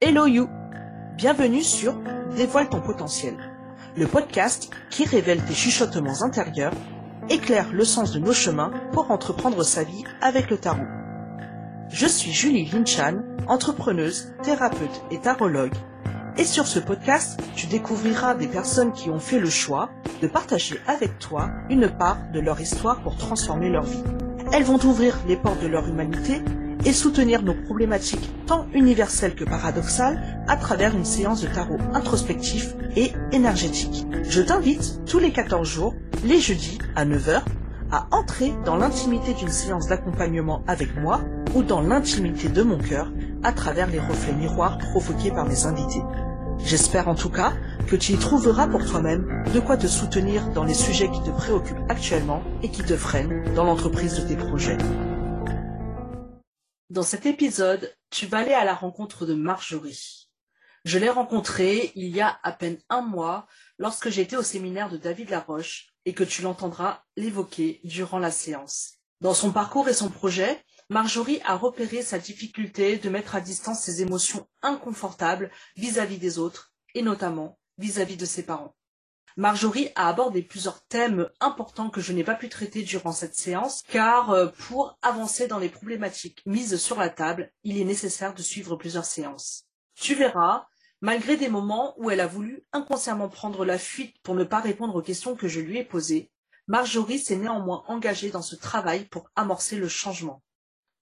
Hello you Bienvenue sur Dévoile ton potentiel, le podcast qui révèle tes chuchotements intérieurs, éclaire le sens de nos chemins pour entreprendre sa vie avec le tarot. Je suis Julie Linchan, entrepreneuse, thérapeute et tarologue, et sur ce podcast, tu découvriras des personnes qui ont fait le choix de partager avec toi une part de leur histoire pour transformer leur vie. Elles vont ouvrir les portes de leur humanité et soutenir nos problématiques tant universelles que paradoxales à travers une séance de tarot introspectif et énergétique. Je t'invite tous les 14 jours, les jeudis à 9h, à entrer dans l'intimité d'une séance d'accompagnement avec moi ou dans l'intimité de mon cœur à travers les reflets miroirs provoqués par mes invités. J'espère en tout cas que tu y trouveras pour toi-même de quoi te soutenir dans les sujets qui te préoccupent actuellement et qui te freinent dans l'entreprise de tes projets. Dans cet épisode, tu vas aller à la rencontre de Marjorie. Je l'ai rencontrée il y a à peine un mois lorsque j'étais au séminaire de David Laroche et que tu l'entendras l'évoquer durant la séance. Dans son parcours et son projet, Marjorie a repéré sa difficulté de mettre à distance ses émotions inconfortables vis-à-vis des autres, et notamment vis-à-vis de ses parents. Marjorie a abordé plusieurs thèmes importants que je n'ai pas pu traiter durant cette séance, car euh, pour avancer dans les problématiques mises sur la table, il est nécessaire de suivre plusieurs séances. Tu verras, malgré des moments où elle a voulu inconsciemment prendre la fuite pour ne pas répondre aux questions que je lui ai posées, Marjorie s'est néanmoins engagée dans ce travail pour amorcer le changement.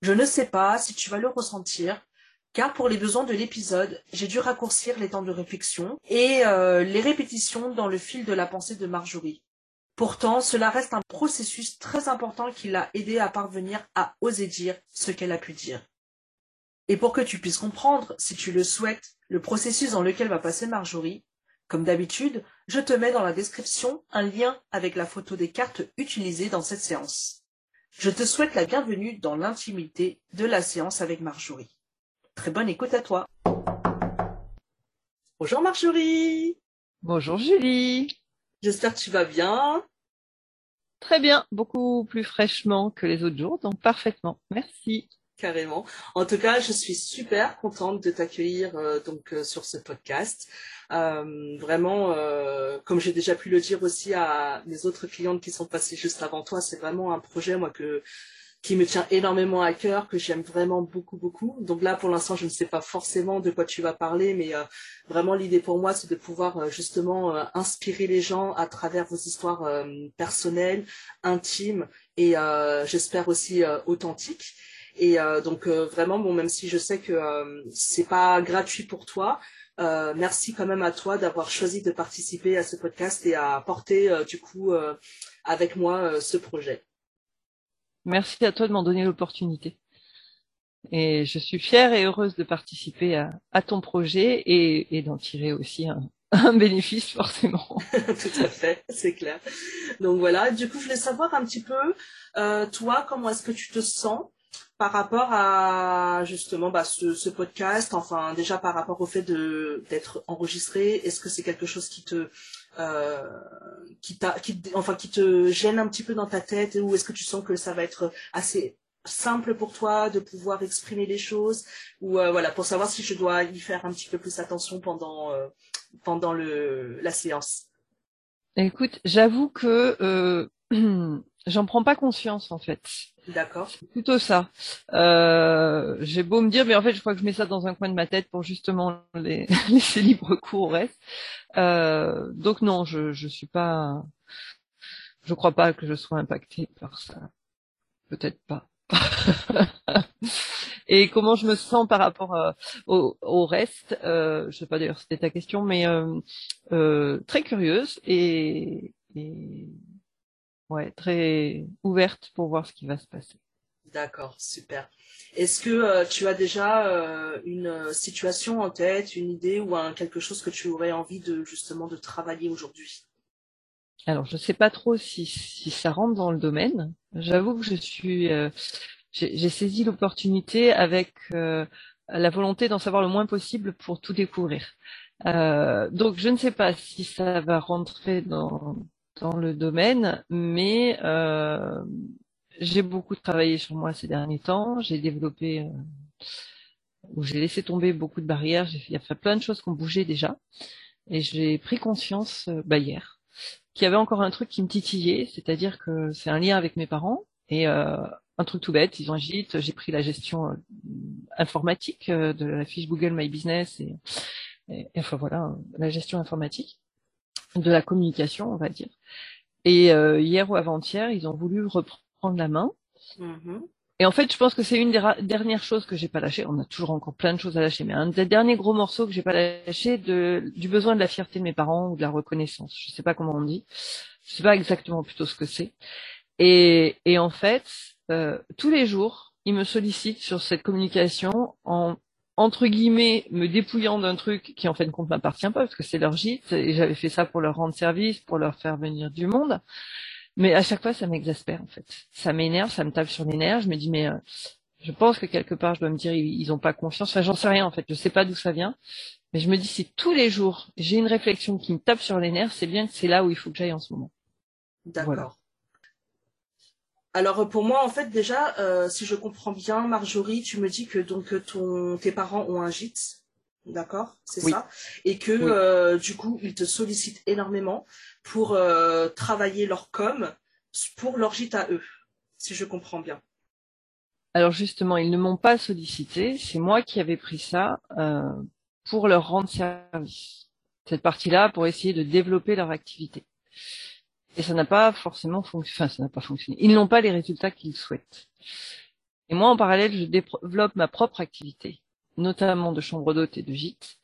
Je ne sais pas si tu vas le ressentir, car pour les besoins de l'épisode, j'ai dû raccourcir les temps de réflexion et euh, les répétitions dans le fil de la pensée de Marjorie. Pourtant, cela reste un processus très important qui l'a aidé à parvenir à oser dire ce qu'elle a pu dire. Et pour que tu puisses comprendre, si tu le souhaites, le processus dans lequel va passer Marjorie, comme d'habitude, je te mets dans la description un lien avec la photo des cartes utilisées dans cette séance. Je te souhaite la bienvenue dans l'intimité de la séance avec Marjorie. Très bonne écoute à toi. Bonjour Marjorie. Bonjour Julie. J'espère que tu vas bien. Très bien, beaucoup plus fraîchement que les autres jours, donc parfaitement. Merci. Carrément. En tout cas, je suis super contente de t'accueillir euh, donc euh, sur ce podcast. Euh, vraiment, comme j'ai déjà pu le dire aussi à mes autres clientes qui sont passées juste avant toi, c'est vraiment un projet moi que qui me tient énormément à cœur, que j'aime vraiment beaucoup beaucoup. Donc là, pour l'instant, je ne sais pas forcément de quoi tu vas parler, mais euh, vraiment l'idée pour moi, c'est de pouvoir justement inspirer les gens à travers vos histoires personnelles, intimes et j'espère aussi authentiques. Et euh, donc euh, vraiment, bon, même si je sais que euh, c'est pas gratuit pour toi, merci quand même à toi d'avoir choisi de participer à ce podcast et à porter du coup avec moi ce projet. Merci à toi de m'en donner l'opportunité. Et je suis fière et heureuse de participer à, ton projet et, d'en tirer aussi un, bénéfice forcément. Tout à fait, c'est clair. Donc voilà, du coup je voulais savoir un petit peu, euh, toi, comment est-ce que tu te sens par rapport à justement bah, ce, podcast, enfin déjà par rapport au fait d'être enregistré, est-ce que c'est quelque chose qui te euh, qui qui enfin qui te gêne un petit peu dans ta tête ou est-ce que tu sens que ça va être assez simple pour toi de pouvoir exprimer les choses ou euh, voilà pour savoir si je dois y faire un petit peu plus attention pendant euh, pendant le la séance? Écoute, j'avoue que j'en prends pas conscience en fait. D'accord. Plutôt ça. Euh, J'ai beau me dire, mais en fait, je crois que je mets ça dans un coin de ma tête pour justement les, laisser libre cours au reste. Euh, donc non, je je suis pas. Je crois pas que je sois impactée par ça. Peut-être pas. Et comment je me sens par rapport euh, au, au, reste euh, Je sais pas d'ailleurs c'était ta question, mais euh, euh, très curieuse et, et ouais, très ouverte pour voir ce qui va se passer. D'accord, super. Est-ce que euh, tu as déjà euh, une euh, situation en tête, une idée ou un, quelque chose que tu aurais envie de justement de travailler aujourd'hui? Alors, je ne sais pas trop si, si ça rentre dans le domaine. J'avoue que je suis, euh, j'ai saisi l'opportunité avec la volonté d'en savoir le moins possible pour tout découvrir. donc, je ne sais pas si ça va rentrer dans dans le domaine, mais euh, j'ai beaucoup travaillé sur moi ces derniers temps. J'ai développé où j'ai laissé tomber beaucoup de barrières. Il y a plein de choses qui ont bougé déjà. Et j'ai pris conscience euh, bah, hier qu'il y avait encore un truc qui me titillait, c'est-à-dire que c'est un lien avec mes parents. Et euh, un truc tout bête, ils ont agite, j'ai pris la gestion euh, informatique euh, de la fiche Google My Business et, enfin voilà, la gestion informatique de la communication, on va dire. Et euh, hier ou avant-hier, ils ont voulu reprendre la main. Mm-hmm. Et en fait, je pense que c'est une des dernières choses que j'ai pas lâché. On a toujours encore plein de choses à lâcher, mais un des derniers gros morceaux que j'ai pas lâché, de, du besoin de la fierté de mes parents ou de la reconnaissance. Je sais pas comment on dit. Je sais pas exactement plutôt ce que c'est. Et, et en fait, euh, tous les jours, ils me sollicitent sur cette communication en entre guillemets me dépouillant d'un truc qui en fait ne compte m'appartient pas parce que c'est leur gîte et j'avais fait ça pour leur rendre service, pour leur faire venir du monde. Mais à chaque fois, ça m'exaspère en fait. Ça m'énerve, ça me tape sur les nerfs. Je me dis mais euh, je pense que quelque part, je dois me dire ils, ont pas confiance. Enfin, j'en sais rien en fait. Je sais pas d'où ça vient. Mais je me dis si tous les jours j'ai une réflexion qui me tape sur les nerfs, c'est bien que c'est là où il faut que j'aille en ce moment. D'accord. Alors pour moi, en fait, déjà, euh, si je comprends bien, Marjorie, tu me dis que donc ton, tes parents ont un gîte, d'accord, c'est ça, et que euh, du coup ils te sollicitent énormément pour euh, travailler leur com pour leur gîte à eux, si je comprends bien. Alors justement, ils ne m'ont pas sollicité, c'est moi qui avais pris ça pour leur rendre service. Cette partie-là pour essayer de développer leur activité. Et ça n'a pas forcément fonctionné. Enfin, ça n'a pas fonctionné. Ils n'ont pas les résultats qu'ils souhaitent. Et moi, en parallèle, je développe ma propre activité, notamment de chambre d'hôte et de gîte.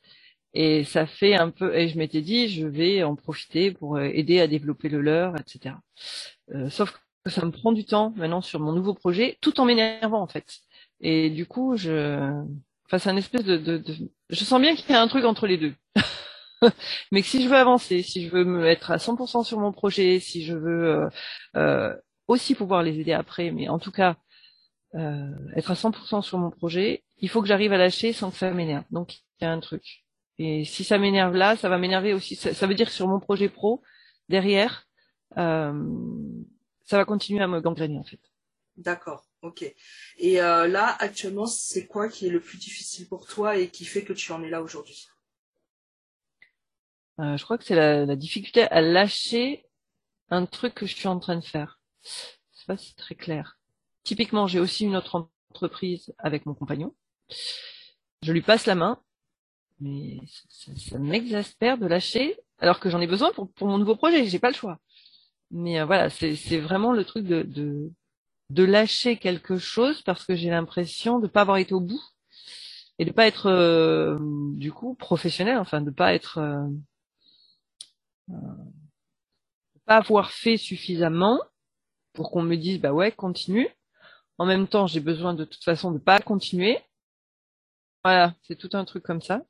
Et ça fait un peu, et je m'étais dit, je vais en profiter pour euh, aider à développer le leur, etc. Euh, sauf que ça me prend du temps maintenant sur mon nouveau projet, tout en m'énervant en fait. Et du coup, je, enfin, c'est un espèce de, de, de... je sens bien qu'il y a un truc entre les deux. mais que si je veux avancer, si je veux me à 100% sur mon projet, si je veux euh, euh, aussi pouvoir les aider après, mais en tout cas euh, être à 100% sur mon projet, il faut que j'arrive à lâcher sans que ça m'énerve. Donc il y a un truc. Et si ça m'énerve là, ça va m'énerver aussi. Ça, veut dire que sur mon projet pro, derrière, ça va continuer à me gangréner en fait. D'accord, ok. Et là, actuellement, c'est quoi qui est le plus difficile pour toi et qui fait que tu en es là aujourd'hui? Euh, je crois que c'est la, difficulté à lâcher un truc que je suis en train de faire. C'est pas si très clair. Typiquement, j'ai aussi une autre entreprise avec mon compagnon. Je lui passe la main, mais ça, m'exaspère de lâcher alors que j'en ai besoin pour, mon nouveau projet. J'ai pas le choix. Mais euh, voilà, c'est vraiment le truc de, de, de lâcher quelque chose parce que j'ai l'impression de pas avoir été au bout et de pas être euh, du coup professionnel, enfin de pas être pas avoir fait suffisamment pour qu'on me dise bah ouais continue. En même temps, j'ai besoin de toute façon de pas continuer. Voilà, c'est tout un truc comme ça.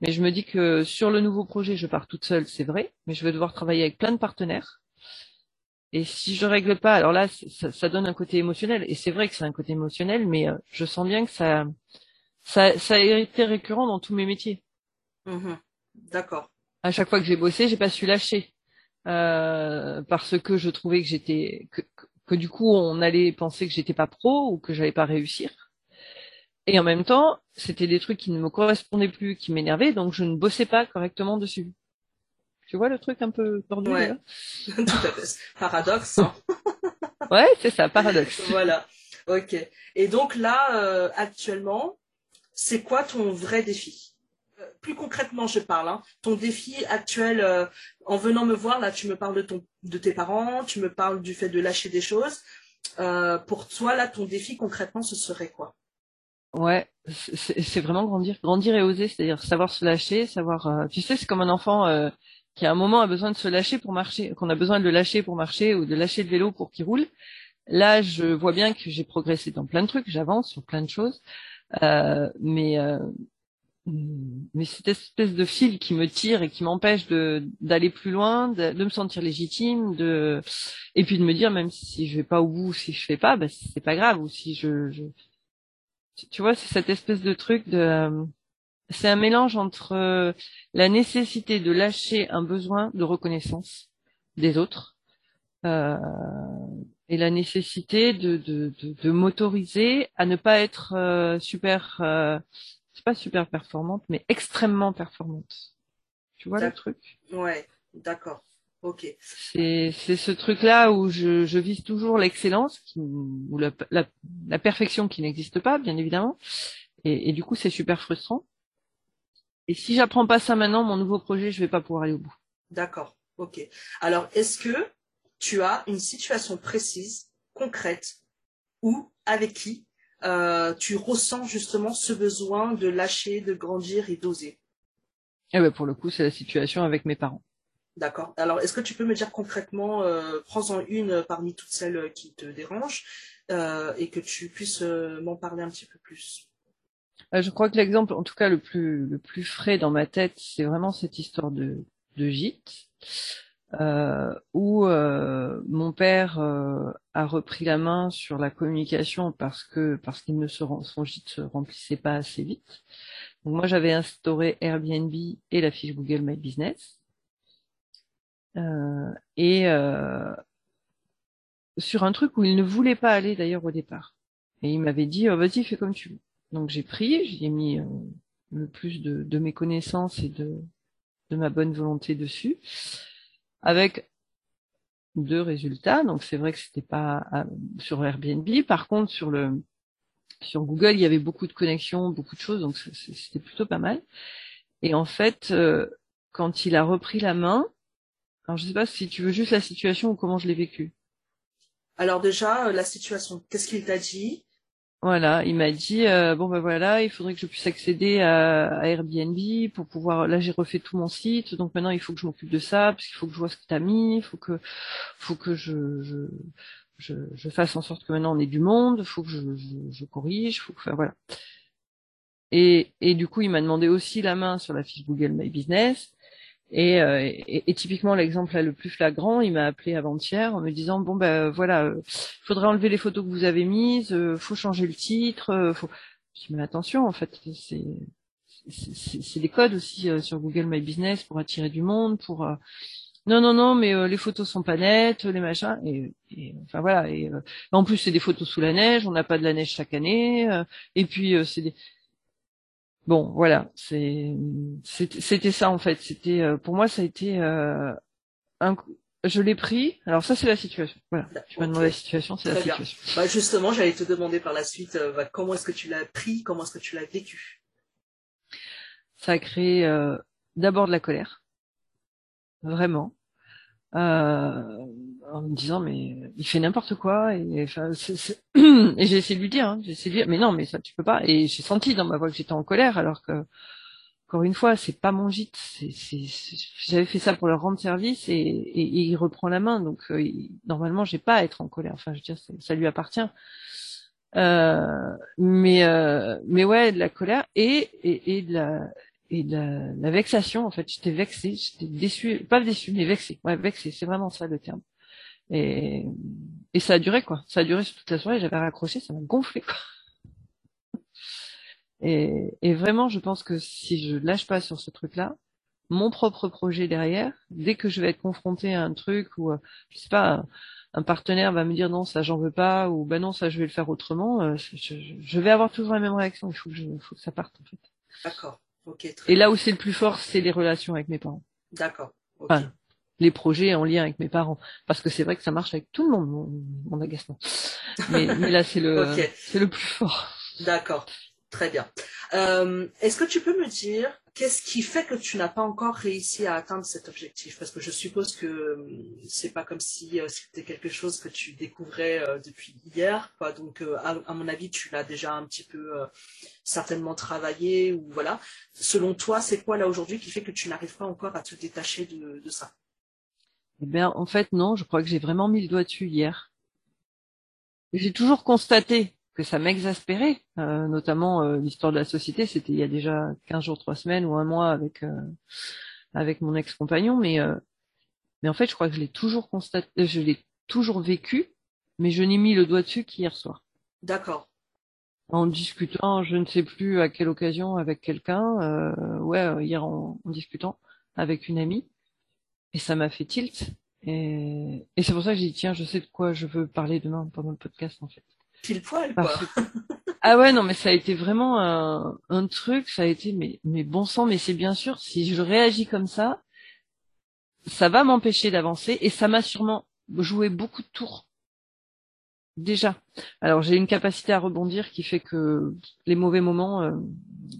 Mais je me dis que sur le nouveau projet, je pars toute seule, c'est vrai, mais je vais devoir travailler avec plein de partenaires. Et si je règle pas, alors là, ça, donne un côté émotionnel. Et c'est vrai que c'est un côté émotionnel, mais euh, je sens bien que ça, ça, ça a été récurrent dans tous mes métiers. Mmh D'accord à chaque fois que j'ai bossé, j'ai pas su lâcher euh, parce que je trouvais que j'étais que, que, du coup on allait penser que j'étais pas pro ou que j'allais pas réussir. Et en même temps, c'était des trucs qui ne me correspondaient plus, qui m'énervaient, donc je ne bossais pas correctement dessus. Tu vois le truc un peu tordu ouais. Tout à fait. Paradoxe. Hein. ouais, c'est ça, paradoxe. voilà. Ok. Et donc là, euh, actuellement, c'est quoi ton vrai défi? Plus concrètement, je parle. Hein. Ton défi actuel, euh, en venant me voir, là, tu me parles de, ton, de tes parents, tu me parles du fait de lâcher des choses. Euh, pour toi, là, ton défi concrètement, ce serait quoi? Ouais, c'est vraiment grandir, grandir et oser, c'est-à-dire savoir se lâcher, savoir. Euh, tu sais, c'est comme un enfant qui à un moment a besoin de se lâcher pour marcher, qu'on a besoin de le lâcher pour marcher ou de lâcher le vélo pour qu'il roule. Là, je vois bien que j'ai progressé dans plein de trucs, j'avance sur plein de choses, mais mais cette espèce de fil qui me tire et qui m'empêche de d'aller plus loin, de, me sentir légitime, de et puis de me dire même si je vais pas au bout, si je fais pas, ben c'est pas grave ou si je, je... tu vois c'est cette espèce de truc de c'est un mélange entre euh, la nécessité de lâcher un besoin de reconnaissance des autres euh, et la nécessité de, de, de, de m'autoriser à ne pas être euh, super c'est pas super performante, mais extrêmement performante. Tu vois le truc? Ouais, d'accord. Ok. C'est ce truc-là où je, je vise toujours l'excellence, ou la, la, la perfection qui n'existe pas, bien évidemment. Et, et du coup, c'est super frustrant. Et si j'apprends pas ça maintenant, mon nouveau projet, je vais pas pouvoir aller au bout. D'accord. Ok. Alors, est-ce que tu as une situation précise, concrète, ou avec qui euh, tu ressens justement ce besoin de lâcher, de grandir et d'oser Eh ben pour le coup, c'est la situation avec mes parents. D'accord. Alors, est-ce que tu peux me dire concrètement, euh, prends-en une parmi toutes celles qui te dérangent euh, et que tu puisses euh, m'en parler un petit peu plus? Euh, Je crois que l'exemple, en tout cas le plus le plus frais dans ma tête, c'est vraiment cette histoire de de gîte euh, où euh, mon père euh, a repris la main sur la communication parce que parce qu'il ne se son gîte se remplissait pas assez vite. Donc moi j'avais instauré Airbnb et la fiche Google My Business. Euh, et euh, sur un truc où il ne voulait pas aller d'ailleurs au départ. Et il m'avait dit oh, vas-y fais comme tu veux. Donc j'ai pris, j'y ai mis euh, le plus de, de mes connaissances et de, de ma bonne volonté dessus avec deux résultats. Donc c'est vrai que c'était pas euh, sur Airbnb. Par contre, sur le sur Google, il y avait beaucoup de connexions, beaucoup de choses, donc c'était plutôt pas mal. Et en fait, euh, quand il a repris la main, alors je sais pas si tu veux juste la situation ou comment je l'ai vécu. Alors déjà, euh, la situation, qu'est-ce qu'il t'a dit? Voilà, il m'a dit euh, bon ben voilà, il faudrait que je puisse accéder à, Airbnb pour pouvoir. Là, j'ai refait tout mon site, donc maintenant il faut que je m'occupe de ça parce qu'il faut que je vois ce que t'as mis, il faut que, faut que je, je, fasse en sorte que maintenant on ait du monde, faut que je, je, je corrige, faut que, enfin, voilà. Et, et du coup, il m'a demandé aussi la main sur la fiche Google My Business. Et, euh, et, et, typiquement l'exemple le plus flagrant, il m'a appelé avant-hier en me disant bon ben voilà, euh, faudrait enlever les photos que vous avez mises, euh, faut changer le titre, euh, faut. Je dis mais attention en fait, c'est c'est des codes aussi euh, sur Google My Business pour attirer du monde, pour non non non mais les photos sont pas nettes, les machins et, et enfin voilà et en plus c'est des photos sous la neige, on n'a pas de la neige chaque année et puis c'est des Bon, voilà, c'est c'était ça en fait. C'était euh, pour moi ça a été euh, un je l'ai pris. Alors ça c'est la situation. Voilà. Tu m'as demandé la situation, c'est la situation. Bah, justement, j'allais te demander par la suite euh, bah, comment est-ce que tu l'as pris, comment est-ce que tu l'as vécu? Ça a créé euh, d'abord de la colère, vraiment euh, en me disant mais il fait n'importe quoi et et j'ai essayé de lui dire hein, j'ai essayé de dire mais non mais ça tu peux pas. Et j'ai senti dans ma voix que j'étais en colère alors que encore une fois c'est pas mon gîte. C'est j'avais fait ça pour leur rendre service et, et, il reprend la main. Donc euh, normalement j'ai pas à être en colère. Enfin je veux dire ça lui appartient. Euh, mais euh, mais ouais de la colère et et, de la et la, la, vexation en fait. J'étais vexée j'étais déçue pas déçue mais vexée. Ouais vexée c'est vraiment ça le terme et et ça a duré quoi. Ça a duré toute la soirée j'avais raccroché ça m'a gonflé quoi. Et, et vraiment je pense que si je lâche pas sur ce truc là mon propre projet derrière dès que je vais être confrontée à un truc ou je sais pas un partenaire va me dire non ça j'en veux pas ou ben non ça je vais le faire autrement euh, je, je, vais avoir toujours la même réaction. Il faut que je, faut que ça parte en fait. D'accord. Et là où c'est le plus fort, c'est les relations avec mes parents. D'accord. Enfin, les projets en lien avec mes parents. Parce que c'est vrai que ça marche avec tout le monde, mon, mon agacement. Mais, mais là, c'est le, c'est le plus fort. D'accord. Très bien. Euh, Est-ce que tu peux me dire qu'est-ce qui fait que tu n'as pas encore réussi à atteindre cet objectif? Parce que je suppose que euh, c'est pas comme si euh, c'était quelque chose que tu découvrais euh, depuis hier. Quoi. Donc, à, à, mon avis, tu l'as déjà un petit peu certainement travaillé ou voilà. Selon toi, c'est quoi là aujourd'hui qui fait que tu n'arrives pas encore à te détacher de, de ça? Eh bien, en fait, non. Je crois que j'ai vraiment mis le doigt dessus hier. J'ai toujours constaté que ça m'exaspérait, euh, notamment euh, l'histoire de la société, c'était il y a déjà 15 jours, 3 semaines ou un mois avec euh, avec mon ex-compagnon, mais euh, mais en fait, je crois que je l'ai toujours constaté, je l'ai toujours vécu, mais je n'ai mis le doigt dessus qu'hier soir. D'accord. En discutant, je ne sais plus à quelle occasion avec quelqu'un, ouais, hier en, en, discutant avec une amie, et ça m'a fait tilt. Et, et c'est pour ça que j'ai dit tiens, je sais de quoi je veux parler demain pendant le podcast en fait. Pile poil, quoi. ah ouais, non, mais ça a été vraiment un, un truc, ça a été, mais, mais bon sang, mais c'est bien sûr, si je réagis comme ça, ça va m'empêcher d'avancer et ça m'a sûrement joué beaucoup de tours. Déjà. Alors j'ai une capacité à rebondir qui fait que les mauvais moments, euh,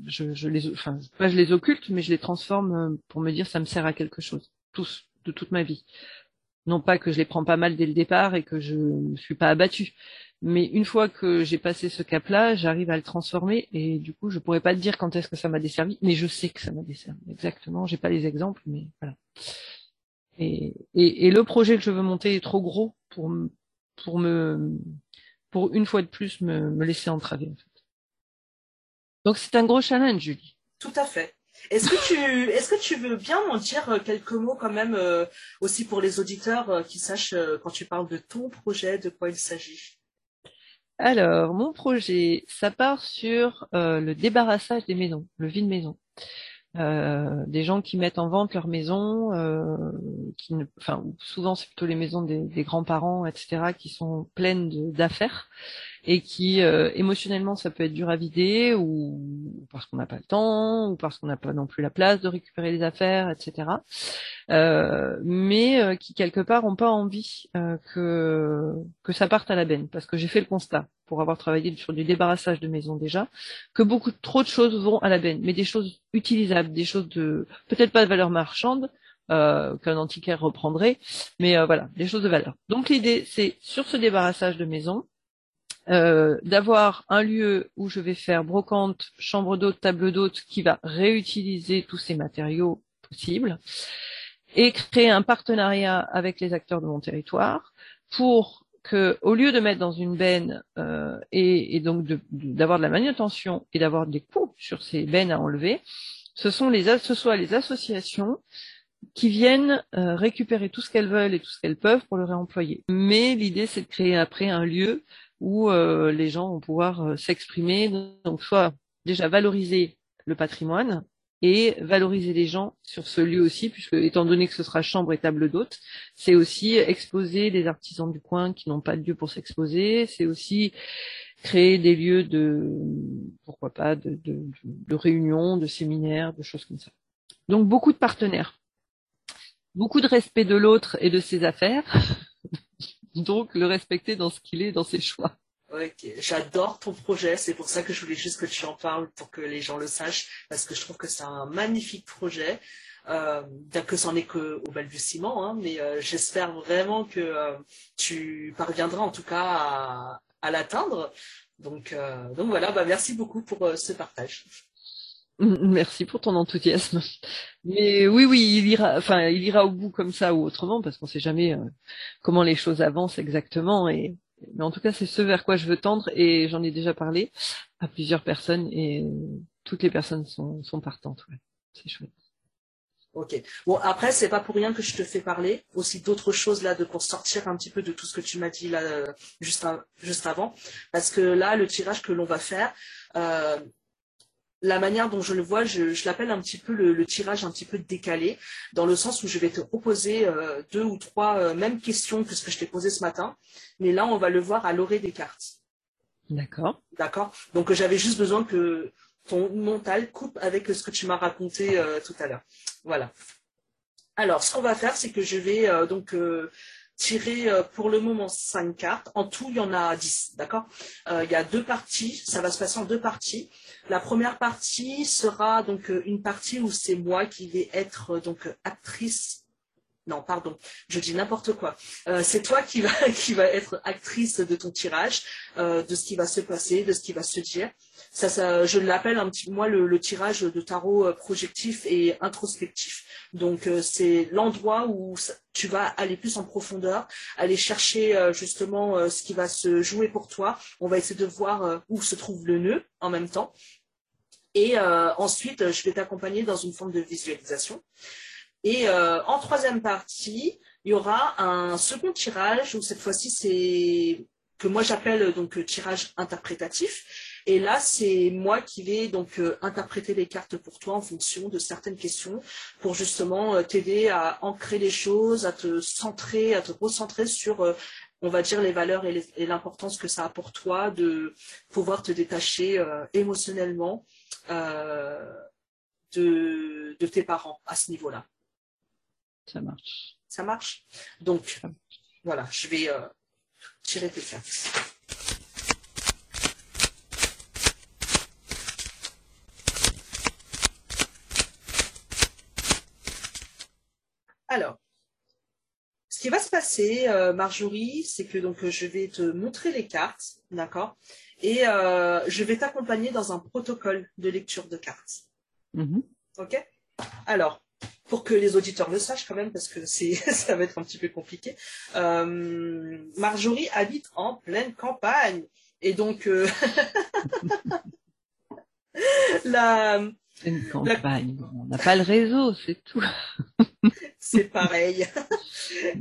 je, je, les, enfin pas je les occulte, mais je les transforme euh, pour me dire ça me sert à quelque chose, tous, de toute ma vie. Non pas que je les prends pas mal dès le départ et que je ne suis pas abattue, mais une fois que j'ai passé ce cap-là, j'arrive à le transformer et du coup je pourrais pas te dire quand est-ce que ça m'a desservi, mais je sais que ça m'a desservi exactement. J'ai pas les exemples, mais voilà. Et, et, et, le projet que je veux monter est trop gros pour pour me pour une fois de plus me, me laisser entraver. Donc c'est un gros challenge, Julie. Tout à fait. Est-ce que tu veux bien m'en dire euh, quelques mots quand même euh, aussi pour les auditeurs euh, qui sachent quand tu parles de ton projet de quoi il s'agit? Alors mon projet, ça part sur le débarrassage des maisons, le vide maison. Euh, des gens qui mettent en vente leur maison, qui ne, enfin souvent c'est plutôt les maisons des grands-parents, etc., qui sont pleines d'affaires et qui euh, émotionnellement ça peut être dur à vider ou parce qu'on n'a pas le temps ou parce qu'on n'a pas non plus la place de récupérer les affaires, etc. Euh, mais euh, qui quelque part ont pas envie euh, que que ça parte à la benne parce que j'ai fait le constat pour avoir travaillé sur du débarrassage de maisons déjà que beaucoup trop de choses vont à la benne, mais des choses utilisables, des choses de peut-être pas de valeur marchande, euh, qu'un antiquaire reprendrait, mais voilà, des choses de valeur. Donc l'idée, c'est sur ce débarrassage de maison, euh, d'avoir un lieu où je vais faire brocante, chambre d'hôte, table d'hôte, qui va réutiliser tous ces matériaux possibles, et créer un partenariat avec les acteurs de mon territoire pour que, au lieu de mettre dans une benne euh, et, donc d'avoir de, de, la manutention et d'avoir des coûts sur ces bennes à enlever, ce sont les ce soit les associations qui viennent euh, récupérer tout ce qu'elles veulent et tout ce qu'elles peuvent pour le réemployer. Mais l'idée, c'est de créer après un lieu où euh, les gens vont pouvoir euh, s'exprimer, donc soit déjà valoriser le patrimoine et valoriser les gens sur ce lieu aussi, puisque étant donné que ce sera chambre et table d'hôte, c'est aussi exposer des artisans du coin qui n'ont pas de lieu pour s'exposer, c'est aussi créer des lieux de, pourquoi pas, de, de, de réunions, de séminaires, de choses comme ça. Donc beaucoup de partenaires, beaucoup de respect de l'autre et de ses affaires, donc le respecter dans ce qu'il est, dans ses choix. Ok, j'adore ton projet, c'est pour ça que je voulais juste que tu en parles pour que les gens le sachent, parce que je trouve que c'est un magnifique projet, euh, que c'en est qu'au balbutiement, hein, mais euh, j'espère vraiment que euh, tu parviendras en tout cas à, l'atteindre. Donc, euh, donc voilà, bah merci beaucoup pour ce partage. Merci pour ton enthousiasme. Mais oui, oui, il ira, enfin, il ira au bout comme ça ou autrement, parce qu'on sait jamais euh, comment les choses avancent exactement. Et mais en tout cas, c'est ce vers quoi je veux tendre, et j'en ai déjà parlé à plusieurs personnes, et toutes les personnes sont, sont partantes. Ouais. C'est chouette. Ok. Bon, après, c'est pas pour rien que je te fais parler. Aussi d'autres choses là, de pour sortir un petit peu de tout ce que tu m'as dit là euh, juste, juste avant, parce que là, le tirage que l'on va faire. Euh, la manière dont je le vois, je, je l'appelle un petit peu le, le, tirage un petit peu décalé, dans le sens où je vais te proposer euh, deux ou trois euh, mêmes questions que ce que je t'ai posé ce matin, mais là on va le voir à l'orée des cartes. D'accord. D'accord? Donc j'avais juste besoin que ton mental coupe avec ce que tu m'as raconté euh, tout à l'heure. Voilà. Alors ce qu'on va faire, c'est que je vais euh, donc euh, tirer pour le moment 5 cartes. En tout, il y en a 10, d'accord? Euh, Il y a deux parties, ça va se passer en deux parties. La première partie sera donc une partie où c'est moi qui vais être donc actrice. Non, pardon, je dis n'importe quoi. Euh, c'est toi qui va, qui va être actrice de ton tirage, euh, de ce qui va se passer, de ce qui va se dire. Je l'appelle un petit, moi le, tirage de tarot projectif et introspectif. Donc euh, c'est l'endroit où tu vas aller plus en profondeur, aller chercher euh, justement euh, ce qui va se jouer pour toi. On va essayer de voir où se trouve le nœud en même temps. Et ensuite, je vais t'accompagner dans une forme de visualisation. Et en troisième partie, il y aura un second tirage où cette fois-ci c'est que moi j'appelle donc tirage interprétatif et là, c'est moi qui vais donc euh, interpréter les cartes pour toi en fonction de certaines questions pour justement euh, t'aider à ancrer les choses, à te centrer, à te recentrer sur euh, on va dire, les valeurs et l'importance que ça a pour toi de pouvoir te détacher émotionnellement de, de, tes parents à ce niveau-là. Ça marche. Ça marche? Donc, voilà, je vais euh, tirer tes cartes. Alors, ce qui va se passer, euh, Marjorie, c'est que donc je vais te montrer les cartes, d'accord, et euh, je vais t'accompagner dans un protocole de lecture de cartes. Mm-hmm. Ok? Alors, pour que les auditeurs le sachent quand même, parce que ça va être un petit peu compliqué. Euh, Marjorie habite en pleine campagne, et donc la une campagne. On n'a pas le réseau, c'est tout. c'est pareil.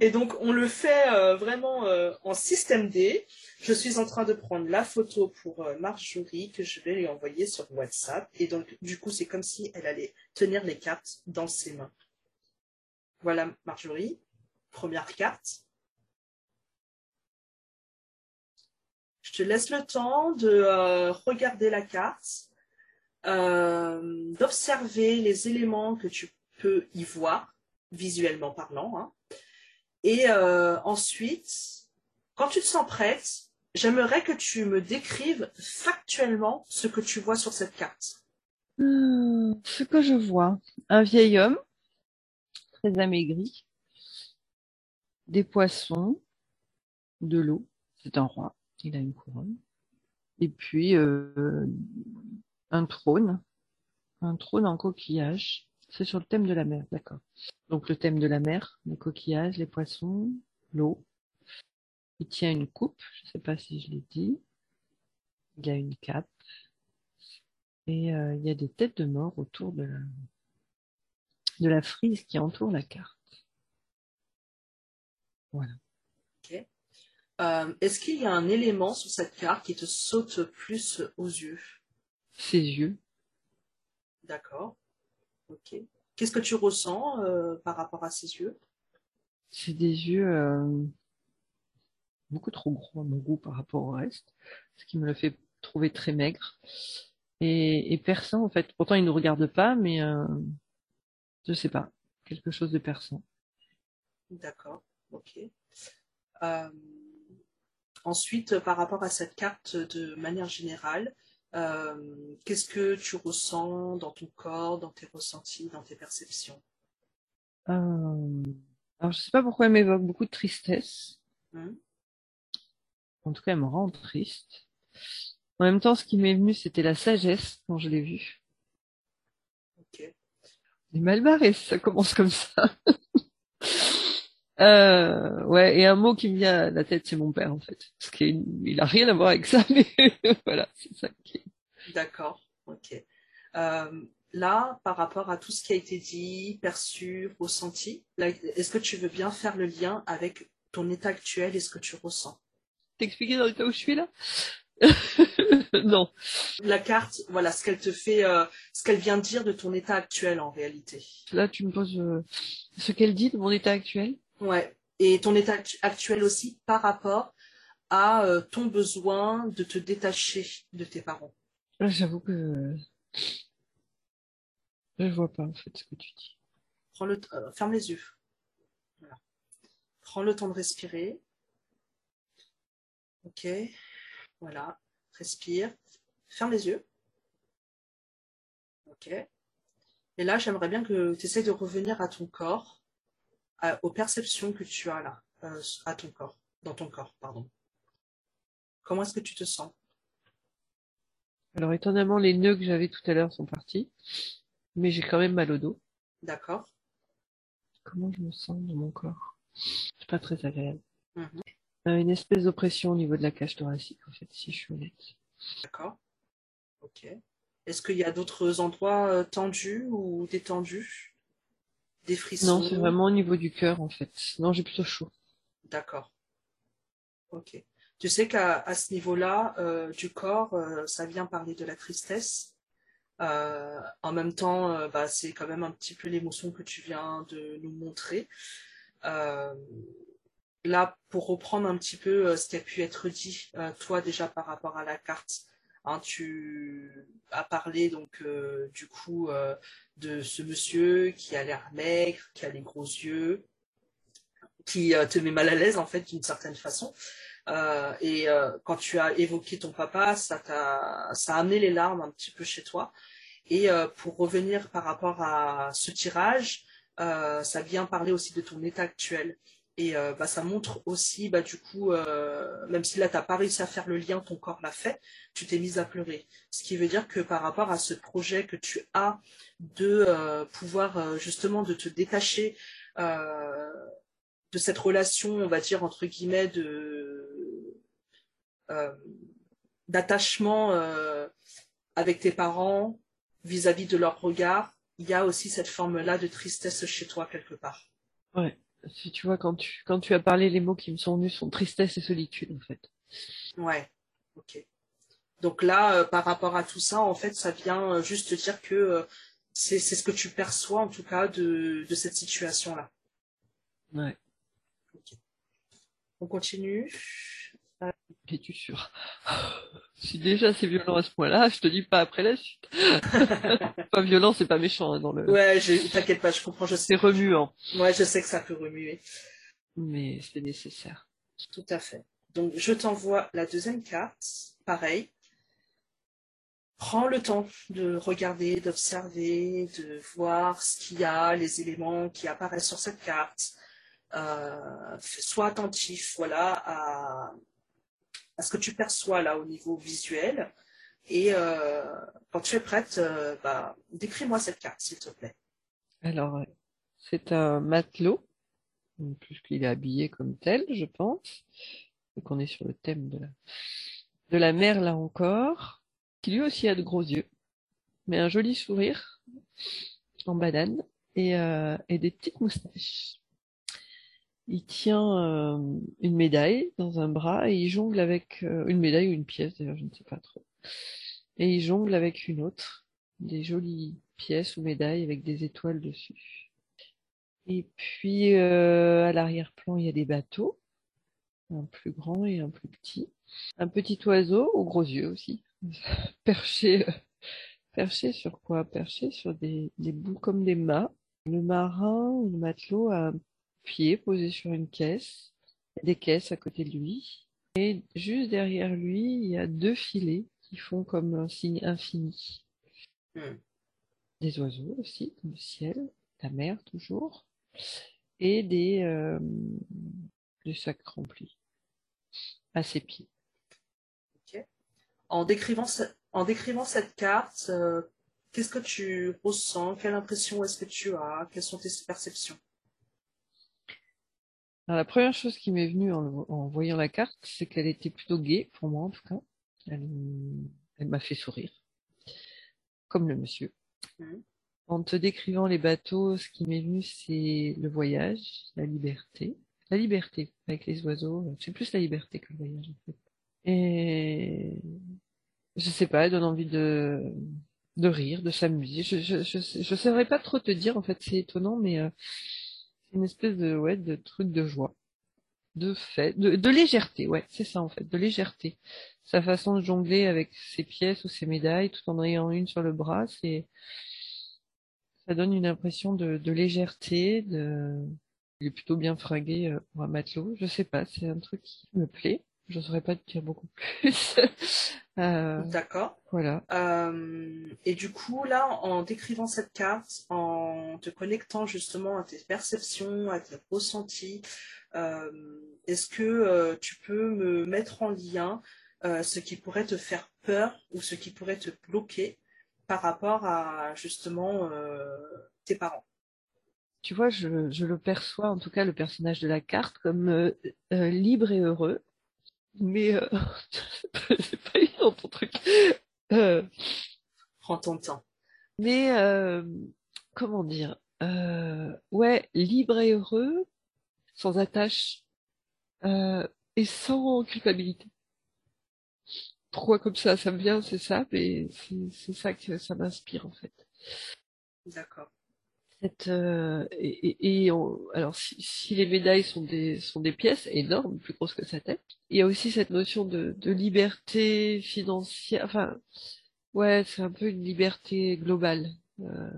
Et donc, on le fait euh, vraiment euh, en système D. Je suis en train de prendre la photo pour euh, Marjorie que je vais lui envoyer sur WhatsApp. Et donc, du coup, c'est comme si elle allait tenir les cartes dans ses mains. Voilà, Marjorie. Première carte. Je te laisse le temps de regarder la carte euh, d'observer les éléments que tu peux y voir, visuellement parlant. Hein. Et euh, ensuite, quand tu te sens prête, j'aimerais que tu me décrives factuellement ce que tu vois sur cette carte. Hmm, ce que je vois, un vieil homme, très amaigri, des poissons, de l'eau, c'est un roi, il a une couronne, et puis euh, un trône, un trône en coquillage. C'est sur le thème de la mer, d'accord. Donc le thème de la mer, les coquillages, les poissons, l'eau. Il tient une coupe, je ne sais pas si je l'ai dit. Il y a une cape. Et euh, il y a des têtes de mort autour de la, frise qui entoure la carte. Voilà. Euh, est-ce qu'il y a un élément sur cette carte qui te saute plus aux yeux? Ses yeux. D'accord. Ok. Qu'est-ce que tu ressens euh, par rapport à ses yeux? C'est des yeux euh, beaucoup trop gros à mon goût par rapport au reste, ce qui me le fait trouver très maigre et, et perçant en fait. Pourtant, il ne regarde pas, mais euh, je sais pas, quelque chose de perçant. D'accord. Ok. Ensuite, par rapport à cette carte de manière générale, euh, qu'est-ce que tu ressens dans ton corps, dans tes ressentis, dans tes perceptions? Euh, Alors, je sais pas pourquoi elle m'évoque beaucoup de tristesse. Hmm? En tout cas, elle me rend triste. En même temps, ce qui m'est venu, c'était la sagesse quand je l'ai vue. Ok. Il mal barré, ça commence comme ça. Euh, ouais, et un mot qui me vient à la tête, c'est mon père en fait, parce qu'il il a rien à voir avec ça, mais voilà, c'est ça qui. D'accord, ok. Euh, là, par rapport à tout ce qui a été dit, perçu, ressenti, est-ce que tu veux bien faire le lien avec ton état actuel et ce que tu ressens? T'expliquer dans l'état où je suis là? Non. La carte, voilà, ce qu'elle te fait, euh, ce qu'elle vient dire de ton état actuel en réalité. Là, tu me poses ce qu'elle dit de mon état actuel? Ouais. Et ton état actuel aussi par rapport à euh, ton besoin de te détacher de tes parents. J'avoue que je vois pas en fait ce que tu dis. Prends le euh, ferme les yeux. Voilà. Prends le temps de respirer. Ok. Voilà. Respire. Ferme les yeux. Ok. Et là, j'aimerais bien que tu essaies de revenir à ton corps aux perceptions que tu as là, euh, à ton corps, dans ton corps, pardon. Comment est-ce que tu te sens? Alors, étonnamment, les nœuds que j'avais tout à l'heure sont partis, mais j'ai quand même mal au dos. D'accord. Comment je me sens dans mon corps? C'est pas très agréable. Mhm. Euh, une espèce d'oppression au niveau de la cage thoracique, en fait, si je suis honnête. D'accord. Ok. Est-ce qu'il y a d'autres endroits euh, tendus ou détendus? Des frissons Non, c'est vraiment au niveau du cœur en fait. Non, j'ai plutôt chaud. D'accord. Ok. Tu sais qu'à à ce niveau-là euh, du corps, euh, ça vient parler de la tristesse. Euh, en même temps, bah, c'est quand même un petit peu l'émotion que tu viens de nous montrer. là, pour reprendre un petit peu ce qui a pu être dit, toi déjà par rapport à la carte, hein, tu as parlé donc du coup de ce monsieur qui a l'air maigre, qui a les gros yeux, qui te met mal à l'aise en fait d'une certaine façon. Euh, et euh, quand tu as évoqué ton papa, ça t'a, ça a amené les larmes un petit peu chez toi. Et euh, pour revenir par rapport à ce tirage, ça vient parler aussi de ton état actuel. Et bah, ça montre aussi, bah, du coup, même si là, tu n'as pas réussi à faire le lien, ton corps l'a fait, tu t'es mise à pleurer. Ce qui veut dire que par rapport à ce projet que tu as de pouvoir justement de te détacher de cette relation, on va dire, entre guillemets, de euh, d'attachement euh, avec tes parents vis-à-vis de leur regard, il y a aussi cette forme-là de tristesse chez toi quelque part. Ouais. Si tu vois, quand tu, quand tu as parlé, les mots qui me sont venus sont tristesse et solitude, en fait. Ouais. Ok. Donc là, euh, par rapport à tout ça, en fait, ça vient juste dire que c'est ce que tu perçois, en tout cas, de, de cette situation-là. Ouais. On continue. Es-tu sûr Si déjà c'est violent à ce point-là, je te dis pas après la suite. pas violent, c'est pas méchant hein, dans le. Ouais, t'inquiète pas, je comprends. Je C'est remuant. Ouais, je sais que ça peut remuer. Mais c'est nécessaire. Tout à fait. Donc je t'envoie la deuxième carte. Pareil. Prends le temps de regarder, d'observer, de voir ce qu'il y a, les éléments qui apparaissent sur cette carte. Euh, sois attentif, voilà, à, à ce que tu perçois là au niveau visuel. Et euh, quand tu es prête, euh, bah, décris-moi cette carte, s'il te plaît. Alors, c'est un matelot, puisqu'il est habillé comme tel, je pense. Donc on est sur le thème de la, mer là encore, qui lui aussi a de gros yeux, mais un joli sourire en banane et, euh, et des petites moustaches il tient euh, une médaille dans un bras et il jongle avec euh, une médaille ou une pièce d'ailleurs, je ne sais pas trop. Et il jongle avec une autre, des jolies pièces ou médailles avec des étoiles dessus. Et puis euh, à l'arrière-plan, il y a des bateaux, un plus grand et un plus petit. Un petit oiseau aux gros yeux aussi, perché, perché sur quoi? Perché sur des, des bouts comme des mâts. Le marin ou le matelot a pied posé sur une caisse, des caisses à côté de lui. Et juste derrière lui, il y a deux filets qui font comme un signe infini. Hmm. Des oiseaux aussi, comme le ciel, la mer toujours, et des, euh, sacs remplis à ses pieds. En, décrivant en décrivant cette carte, euh, qu'est-ce que tu ressens? Quelle impression est-ce que tu as? Quelles sont tes perceptions? La première chose qui m'est venue en, voyant la carte, c'est qu'elle était plutôt gaie, pour moi en tout cas. Elle, m'a fait sourire, comme le monsieur. Mmh. En te décrivant les bateaux, ce qui m'est venu, c'est le voyage, la liberté. La liberté avec les oiseaux, c'est plus la liberté que le voyage en fait. Et je sais pas, elle donne envie de, de rire, de s'amuser. Je, je, je, je, saurais pas trop te dire, en fait, c'est étonnant, mais euh, une espèce de ouais de truc de joie, de fait, de, légèreté, ouais, c'est ça en fait, de légèreté. Sa façon de jongler avec ses pièces ou ses médailles, tout en ayant une sur le bras, c'est ça donne une impression de, de légèreté, de il est plutôt bien fringué euh, pour un matelot. Je sais pas, c'est un truc qui me plaît. Je saurais pas te dire beaucoup plus. Euh, D'accord. Voilà. Euh, et du coup, là, en décrivant cette carte, en te connectant justement à tes perceptions, à tes ressentis, euh, est-ce que tu peux me mettre en lien ce qui pourrait te faire peur ou ce qui pourrait te bloquer par rapport à justement tes parents? Tu vois, je, je, le perçois, en tout cas le personnage de la carte, comme libre et heureux mais euh, c'est pas évident ton truc. Euh, Prends ton temps. Mais euh, comment dire euh, Ouais, libre et heureux, sans attache euh, et sans culpabilité. Pourquoi comme ça Ça me vient, c'est ça, mais c'est ça que ça m'inspire en fait. D'accord. Cette euh, et, et alors si, si, les médailles sont des sont des pièces énormes, plus grosses que sa tête, il y a aussi cette notion de, de liberté financière. Enfin, ouais, c'est un peu une liberté globale euh,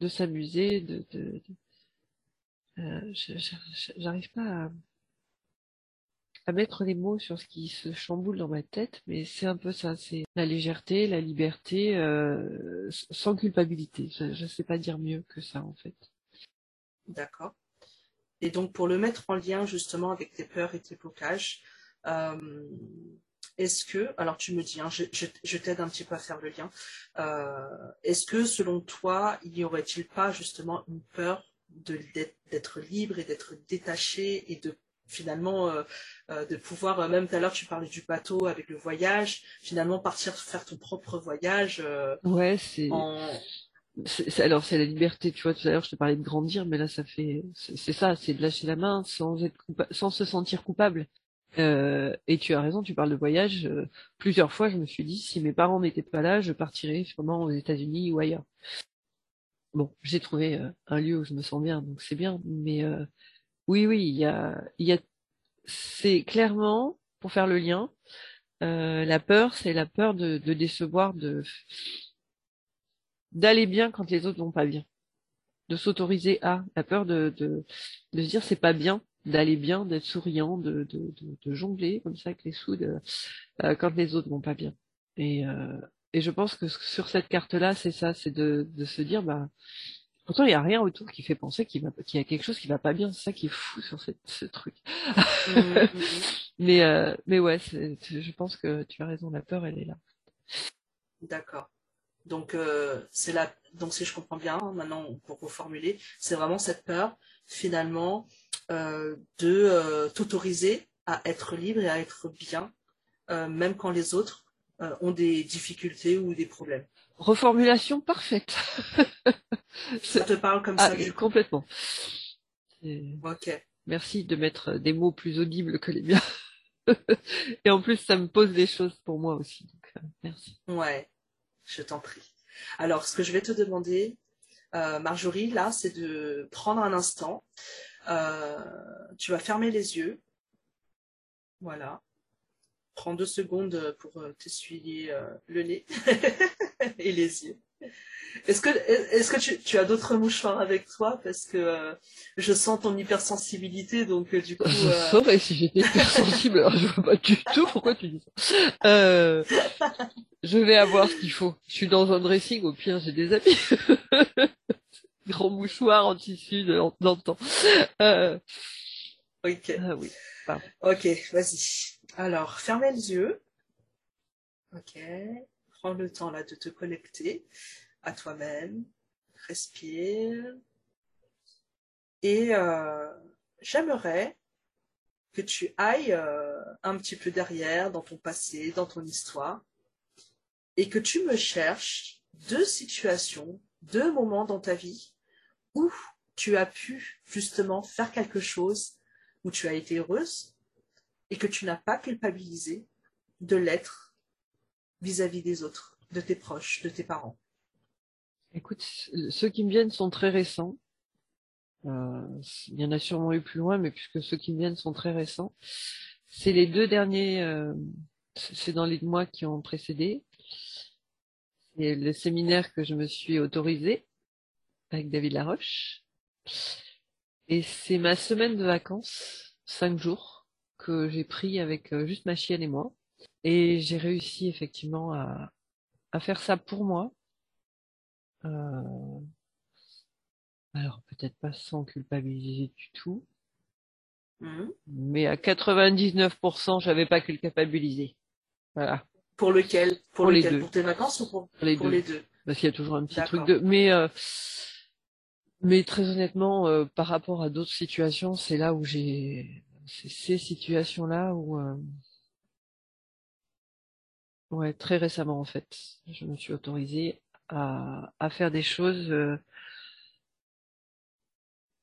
de s'amuser, de, de, euh, j'arrive pas à, à mettre les mots sur ce qui se chamboule dans ma tête, mais c'est un peu ça, c'est la légèreté, la liberté, euh, sans culpabilité. Je ne sais pas dire mieux que ça en fait. D'accord. Et donc pour le mettre en lien justement avec tes peurs et tes blocages, euh, est-ce que, alors tu me dis, hein, je, je, t'aide un petit peu à faire le lien, euh, est-ce que selon toi, il n'y aurait-il pas justement une peur d'être libre et d'être détaché et de finalement euh, euh, de pouvoir euh, même tout à l'heure tu parlais du bateau avec le voyage finalement partir faire ton propre voyage ouais c'est alors c'est la liberté tu vois tout à l'heure je te parlais de grandir mais là ça fait c'est ça c'est de lâcher la main sans être sans se sentir coupable. Et tu as raison tu parles de voyage plusieurs fois je me suis dit si mes parents n'étaient pas là je partirais sûrement aux États-Unis ou ailleurs. Bon j'ai trouvé un lieu où je me sens bien donc c'est bien mais oui, oui, il y a, c'est clairement pour faire le lien. Euh, la peur, c'est la peur de, décevoir, de d'aller bien quand les autres vont pas bien, de s'autoriser à, la peur de, de, de se dire c'est pas bien, d'aller bien, d'être souriant, de, de, jongler comme ça avec les soudes euh, quand les autres vont pas bien. Et, euh, et je pense que sur cette carte-là, c'est ça, c'est de, de se dire bah Pourtant, il n'y a rien autour qui fait penser qu'il y a quelque chose qui va pas bien. C'est ça qui est fou sur ce truc. Mmh, mmh, mmh. mais, euh, mais ouais, je pense que tu as raison. La peur, elle est là. D'accord. Donc, euh, c'est la... Donc, si je comprends bien, maintenant, pour reformuler, c'est vraiment cette peur, finalement, euh, de t'autoriser à être libre et à être bien, même quand les autres ont des difficultés ou des problèmes. Reformulation parfaite. Ça te parle comme ça ah, Complètement. Ok. Merci de mettre des mots plus audibles que les miens. Et en plus, ça me pose des choses pour moi aussi. Donc, euh, merci. Ouais, je t'en prie. Alors, ce que je vais te demander, euh, Marjorie, là, c'est de prendre un instant. Euh, tu vas fermer les yeux. Voilà. Prends deux secondes pour t'essuyer le nez et les yeux. Est-ce que, est-ce que tu, tu as d'autres mouchoirs avec toi? Parce que euh, je sens ton hypersensibilité, donc euh, du coup. Je euh... saurais si j'étais hypersensible, alors je vois pas du tout pourquoi tu dis ça. Euh, je vais avoir ce qu'il faut. Je suis dans un dressing, au pire j'ai des amis. Grand mouchoir en tissu de. Euh... Ok. Ah oui. Ok, vas-y. Alors, fermez les yeux. Ok prends le temps là de te connecter à toi-même, respire. Et euh, j'aimerais que tu ailles euh, un petit peu derrière dans ton passé, dans ton histoire, et que tu me cherches deux situations, deux moments dans ta vie où tu as pu justement faire quelque chose, où tu as été heureuse, et que tu n'as pas culpabilisé de l'être vis-à-vis des autres, de tes proches, de tes parents Écoute, ceux qui me viennent sont très récents. Euh, il y en a sûrement eu plus loin, mais puisque ceux qui me viennent sont très récents, c'est les deux derniers, euh, c'est dans les mois qui ont précédé. C'est le séminaire que je me suis autorisé avec David Laroche. Et c'est ma semaine de vacances, cinq jours, que j'ai pris avec euh, juste ma chienne et moi. Et j'ai réussi effectivement à, à faire ça pour moi. Euh, alors peut-être pas sans culpabiliser du tout, mmh. mais à 99% j'avais pas culpabilisé. Voilà. Pour lequel? Pour, les deux. Pour tes vacances ou pour, les, deux. Parce qu'il y a toujours un petit truc de. Mais euh, mais très honnêtement, euh, par rapport à d'autres situations, c'est là où j'ai c'est ces situations-là où Ouais, très récemment en fait. Je me suis autorisée à, à faire des choses euh,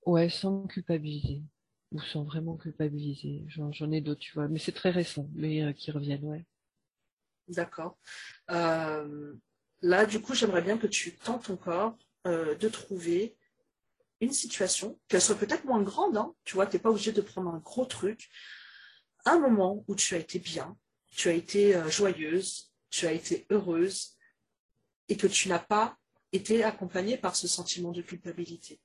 ouais, sans culpabiliser. Ou sans vraiment culpabiliser. J'en ai d'autres, tu vois. Mais c'est très récent, mais euh, qui reviennent, ouais. D'accord. Euh, là, du coup, j'aimerais bien que tu tentes encore de trouver une situation, qu'elle soit peut-être moins grande, hein, tu vois, tu n'es pas obligé de prendre un gros truc, un moment où tu as été bien, tu as été euh, joyeuse, tu as été heureuse, et que tu n'as pas été accompagnée par ce sentiment de culpabilité.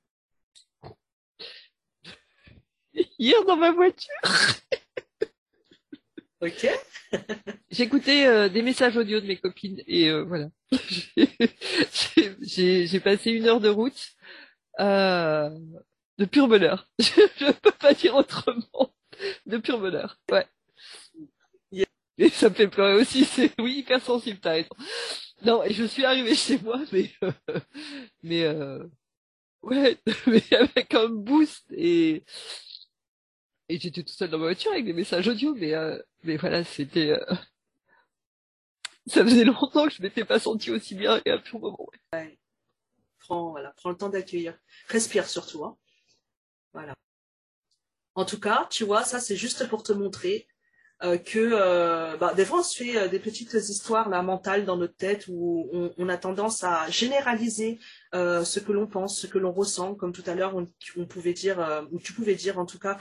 Hier dans ma voiture. ok. J'écoutais euh, des messages audio de mes copines et euh, voilà. J'ai passé une heure de route euh, de pur bonheur. Je ne peux pas dire autrement. De pur bonheur. Ouais. Et ça me fait pleurer aussi. C'est oui hyper sensible. T'as raison. Non, et je suis arrivée chez moi, mais mais ouais, mais avec un boost et et j'étais tout seul dans ma voiture avec des messages audio, mais mais voilà, c'était ça faisait longtemps que je m'étais pas senti aussi bien et à tout moment. Ouais. Prends le temps d'accueillir. Respire surtout. Hein. Voilà. En tout cas, tu vois, ça c'est juste pour te montrer euh, que euh, bah, des fois on se fait euh, des petites histoires là mentales dans notre tête où on, a tendance à généraliser ce que l'on pense, ce que l'on ressent, comme tout à l'heure on, pouvait dire ou tu pouvais dire en tout cas,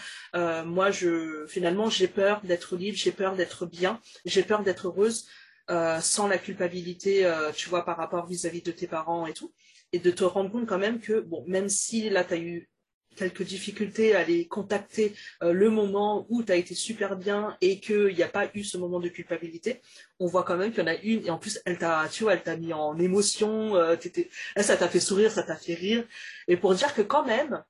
moi je finalement j'ai peur d'être libre, j'ai peur d'être bien, j'ai peur d'être heureuse. Sans la culpabilité, tu vois, par rapport vis-à-vis de tes parents et tout, et de te rendre compte quand même que, bon, même si là, tu as eu quelques difficultés à les contacter euh, le moment où tu as été super bien et qu'il n'y a pas eu ce moment de culpabilité, on voit quand même qu'il y en a une, et en plus, elle t'a, tu vois, elle t'a mis en émotion, ça t'a fait sourire, ça t'a fait rire, et pour dire que quand même,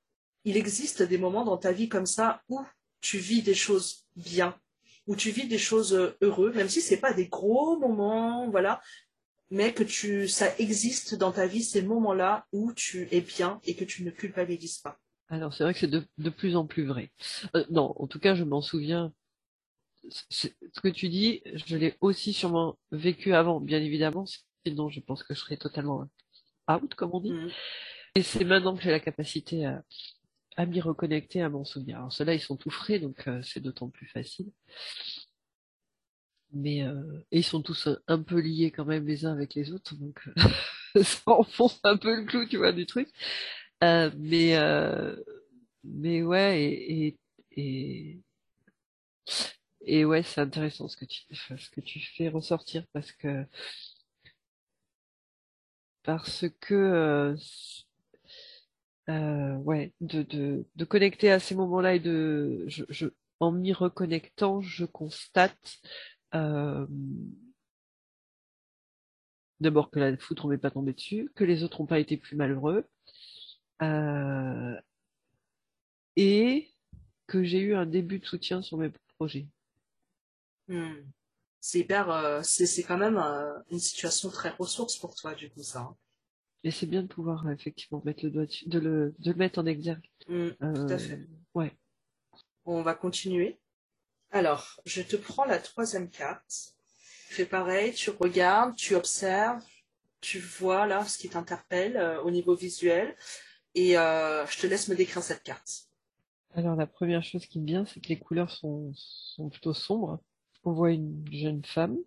il existe des moments dans ta vie comme ça où tu vis des choses bien, où tu vis des choses euh, heureuses, même si c'est pas des gros moments, voilà, mais que tu, ça existe dans ta vie ces moments-là où tu es bien et que tu ne culpabilises pas. Alors c'est vrai que c'est de, de, plus en plus vrai. Euh, non, en tout cas, je m'en souviens. Ce que tu dis, je l'ai aussi sûrement vécu avant, bien évidemment. Sinon, je pense que je serais totalement out, comme on dit. Mmh. Et c'est maintenant que j'ai la capacité à, à m'y reconnecter, à m'en souvenir. Alors ceux-là, ils sont tout frais, donc euh, c'est d'autant plus facile. Mais euh, et ils sont tous un peu liés quand même les uns avec les autres, donc euh, ça enfonce un peu le clou, tu vois, du truc. Euh, mais mais ouais, et, et, et, ouais, c'est intéressant ce que tu ce que tu fais ressortir parce que parce que euh, ouais, de, de, de connecter à ces moments-là et de, je, je, en m'y reconnectant, je constate euh, d'abord que la foudre m'est pas tombée dessus, que les autres n'ont pas été plus malheureux, euh, et que j'ai eu un début de soutien sur mes projets. Hmm. C'est hyper, euh, c'est quand même euh, une situation très ressource pour toi du coup ça. Hein. Et c'est bien de pouvoir euh, effectivement mettre le doigt dessus, de le, de le mettre en exergue. Mm, tout à fait. Ouais. On va continuer. Alors, je te prends la troisième carte. Fais pareil, tu regardes, tu observes, tu vois là ce qui t'interpelle euh, au niveau visuel. Et je te laisse me décrire cette carte. Alors, la première chose qui me vient, c'est que les couleurs sont, sont plutôt sombres. On voit une jeune femme.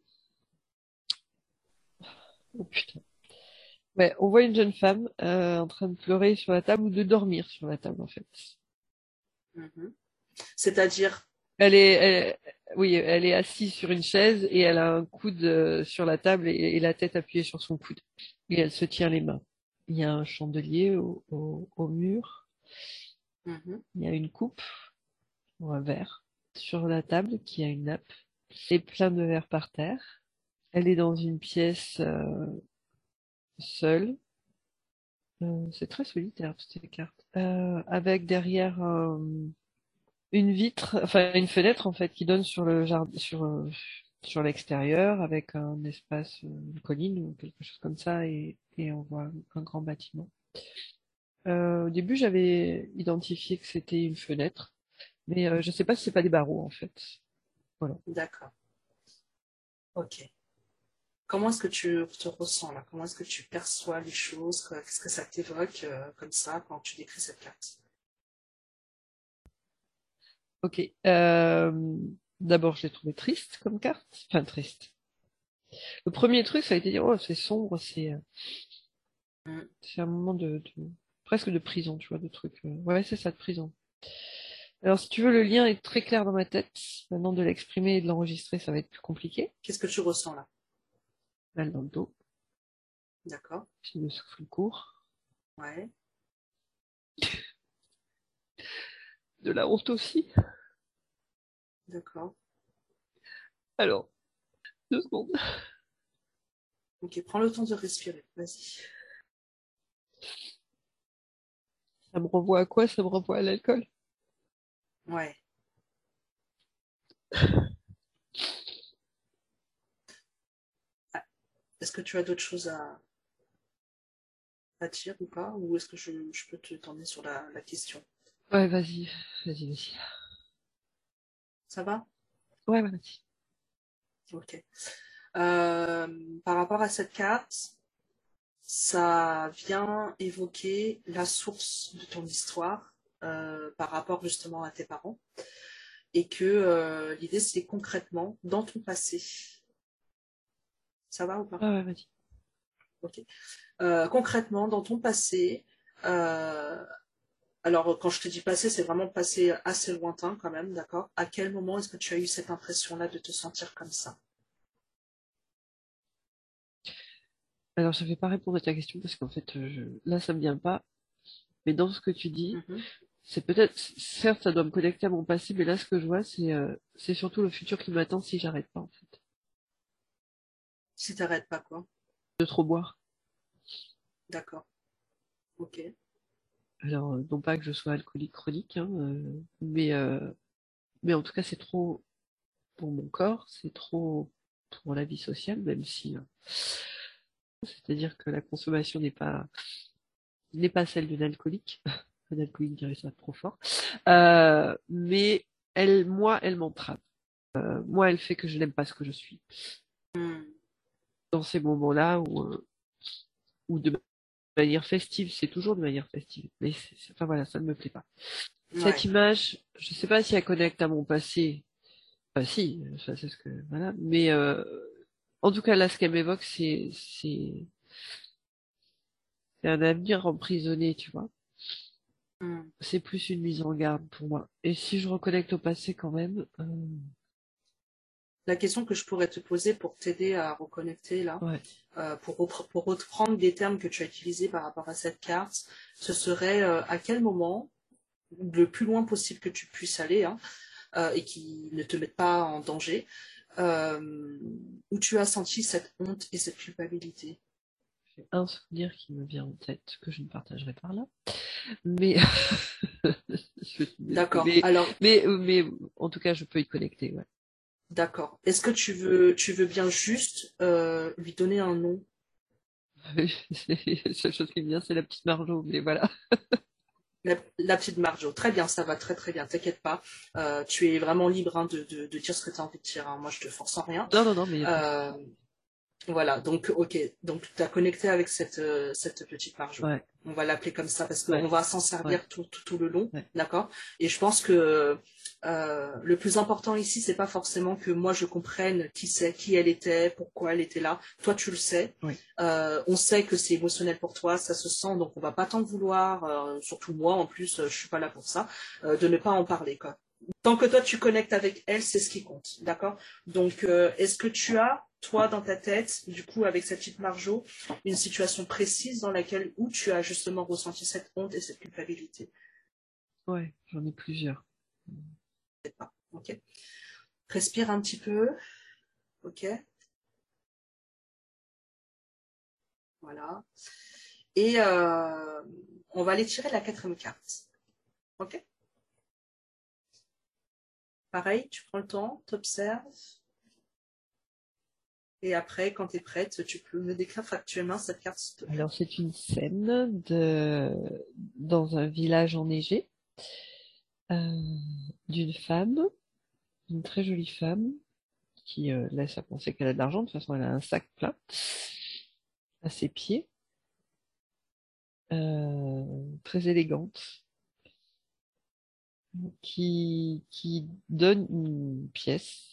Oh putain on voit une jeune femme euh, en train de pleurer sur la table ou de dormir sur la table en fait. Mm-hmm. C'est-à-dire? Elle est, oui, elle est assise sur une chaise et elle a un coude euh, sur la table et, la tête appuyée sur son coude. Et elle se tient les mains. Il y a un chandelier au, mur. Mm-hmm. Il y a une coupe ou un verre sur la table qui a une nappe et plein de verres par terre. Elle est dans une pièce euh, seul. Euh, c'est très solitaire toutes ces cartes. Euh, avec derrière une vitre, enfin une fenêtre en fait qui donne sur le jardin, sur sur l'extérieur avec un espace, une colline ou quelque chose comme ça et, et on voit un grand bâtiment. au début j'avais identifié que c'était une fenêtre, mais je sais pas si c'est pas des barreaux en fait. Voilà. D'accord. Ok. Comment est-ce que tu te ressens là? Comment est-ce que tu perçois les choses? Qu'est-ce que ça t'évoque euh, comme ça quand tu décris cette carte? Ok. D'abord, je l'ai trouvé triste comme carte. Enfin, triste. Le premier truc, ça a été dire, oh, c'est sombre, c'est euh, mm. c'est un moment de, presque de prison, tu vois, de trucs. euh. Ouais, c'est ça, de prison. Alors, si tu veux, le lien est très clair dans ma tête. Maintenant, de l'exprimer et de l'enregistrer, ça va être plus compliqué. Qu'est-ce que tu ressens là? Mal dans le dos, D'accord. j'ai le souffle court, Ouais. de la honte aussi. D'accord. Alors, deux secondes. Ok, prends le temps de respirer. Vas-y. Ça me renvoie à quoi? Ça me renvoie à l'alcool? Ouais. Ah, Est-ce que tu as d'autres choses à, à dire ou pas? Ou est-ce que je, je peux te t'emmener sur la, la question? Ouais, vas-y, vas-y, vas-y. Ça va? Ouais, vas-y. Ok. Euh, par rapport à cette carte, ça vient évoquer la source de ton histoire euh, par rapport justement à tes parents. Et que euh, l'idée, c'est concrètement dans ton passé. Ça va ou pas? Ouais, ouais, vas-y. Ok. Concrètement, dans ton passé, alors quand je te dis passé, c'est vraiment passé assez lointain quand même, d'accord? À quel moment est-ce que tu as eu cette impression-là de te sentir comme ça? Alors, je vais pas répondre à ta question parce qu'en fait, euh, je... là, ça me vient pas. Mais dans ce que tu dis, Mhm. c'est peut-être, certes, ça doit me connecter à mon passé, mais là, ce que je vois, c'est euh, c'est surtout le futur qui m'attend si j'arrête pas, en fait, Si t'arrêtes pas, quoi. de trop boire. D'accord. Ok. Alors, euh, non pas que je sois alcoolique chronique, hein, euh, mais euh, mais en tout cas, c'est trop pour mon corps, c'est trop pour la vie sociale, même si, c'est-à-dire que la consommation n'est pas n'est pas celle d'une alcoolique. Un alcoolique dirait ça trop fort. Euh, mais elle, moi, elle m'entrave. Euh, moi, elle fait que je n'aime pas ce que je suis. Hmm. Dans ces moments-là où, où de manière festive, c'est toujours de manière festive. Mais enfin voilà, ça ne me plaît pas. Ouais. Cette image, je sais pas si elle connecte à mon passé. Enfin si, ça c'est ce que voilà. Mais euh, en tout cas là, ce qu'elle m'évoque, c'est c'est c'est un avenir emprisonné, tu vois. Hmm. C'est plus une mise en garde pour moi. Et si je reconnecte au passé quand même, euh, La question que je pourrais te poser pour t'aider à reconnecter là, ouais. euh, pour, repre- pour reprendre des termes que tu as utilisés par rapport à cette carte, ce serait euh, à quel moment, le plus loin possible que tu puisses aller, hein, euh, et qui ne te mettent pas en danger, où tu as senti cette honte et cette culpabilité? J'ai un souvenir qui me vient en tête que je ne partagerai pas là. Mais D'accord. Mais, Alors, mais mais en tout cas, je peux y connecter. Ouais. D'accord. Est-ce que tu veux, tu veux bien juste euh, lui donner un nom? La seule chose qui me vient, c'est la petite Marjo. Mais voilà. La, la petite Marjo, très bien, ça va très très bien, t'inquiète pas. Euh, tu es vraiment libre hein, de, de, de dire ce que tu as envie de dire. hein. Moi, je te force en rien. Non non non, mais Euh, voilà, donc ok, donc tu as connecté avec cette, euh, cette petite ouais. On va l'appeler comme ça parce qu'on Ouais. va s'en servir Ouais. tout, tout, tout le long, d'accord? Et je pense que euh, le plus important ici, c'est pas forcément que moi je comprenne qui c'est, qui elle était, pourquoi elle était là. Toi, tu le sais. Euh, on sait que c'est émotionnel pour toi, ça se sent, donc on va pas t'en vouloir. surtout moi, en plus, je suis pas là pour ça, de ne pas en parler, quoi. Tant que toi tu connectes avec elle, c'est ce qui compte, d'accord? Donc, est-ce que tu as, toi, dans ta tête, du coup, avec cette petite Marjo, une situation précise dans laquelle où tu as justement ressenti cette honte et cette culpabilité? Ouais, j'en ai plusieurs. Ok. Respire un petit peu. Ok. Voilà. Et euh, on va aller tirer la quatrième carte. Ok? Pareil, tu prends le temps, t'observes. Et après, quand tu es prête, tu peux me décrire factuellement cette carte. Alors c'est une scène de dans un village enneigé euh, d'une femme, une très jolie femme qui euh, laisse à penser qu'elle a de l'argent. De toute façon, elle a un sac plein à ses pieds, euh, très élégante, qui qui donne une pièce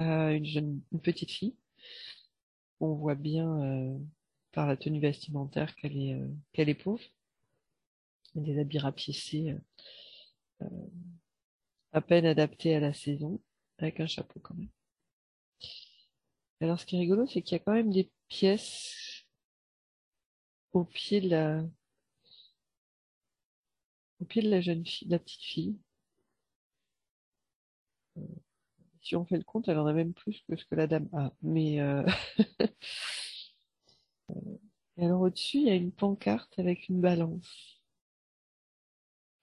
une jeune une petite fille. On voit bien euh, par la tenue vestimentaire qu'elle est euh, qu'elle est pauvre. des habits rapiécés, euh, à peine adaptés à la saison, avec un chapeau quand même. Alors, ce qui est rigolo, c'est qu'il y a quand même des pièces au pied de la, au pied de la jeune fille, de la petite fille. Si on fait le compte, elle en a même plus que ce que la dame a. Mais euh... alors au-dessus, il y a une pancarte avec une balance.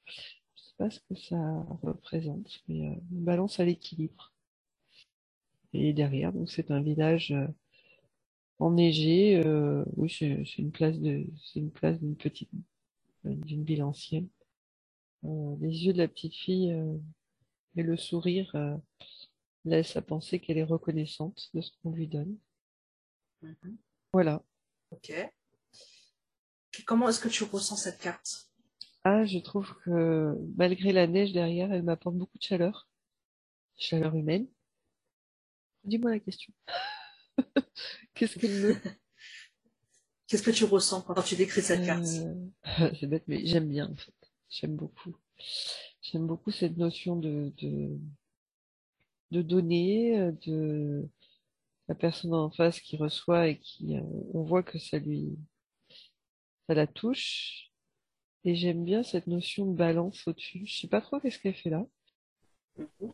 Je sais pas ce que ça représente, mais euh, une balance à l'équilibre. Et derrière, donc c'est un village euh, enneigé. Oui, c'est une place de, c'est une place d'une petite, d'une ville ancienne. Les yeux de la petite fille et le sourire laissent à penser qu'elle est reconnaissante de ce qu'on lui donne. Mhm. Voilà. Ok. Comment est-ce que tu ressens cette carte? Ah, je trouve que malgré la neige derrière, elle m'apporte beaucoup de chaleur, chaleur humaine. Dis-moi la question. Qu'est-ce qu'elle me... Qu'est-ce que tu ressens quand tu décris cette carte? Euh, C'est bête, mais j'aime bien en fait. J'aime beaucoup. J'aime beaucoup cette notion de, de, de donner, euh, de la personne en face qui reçoit et qui, euh, on voit que ça lui, ça la touche. Et j'aime bien cette notion de balance au-dessus. Je sais pas trop qu'est-ce qu'elle fait là. Mhm.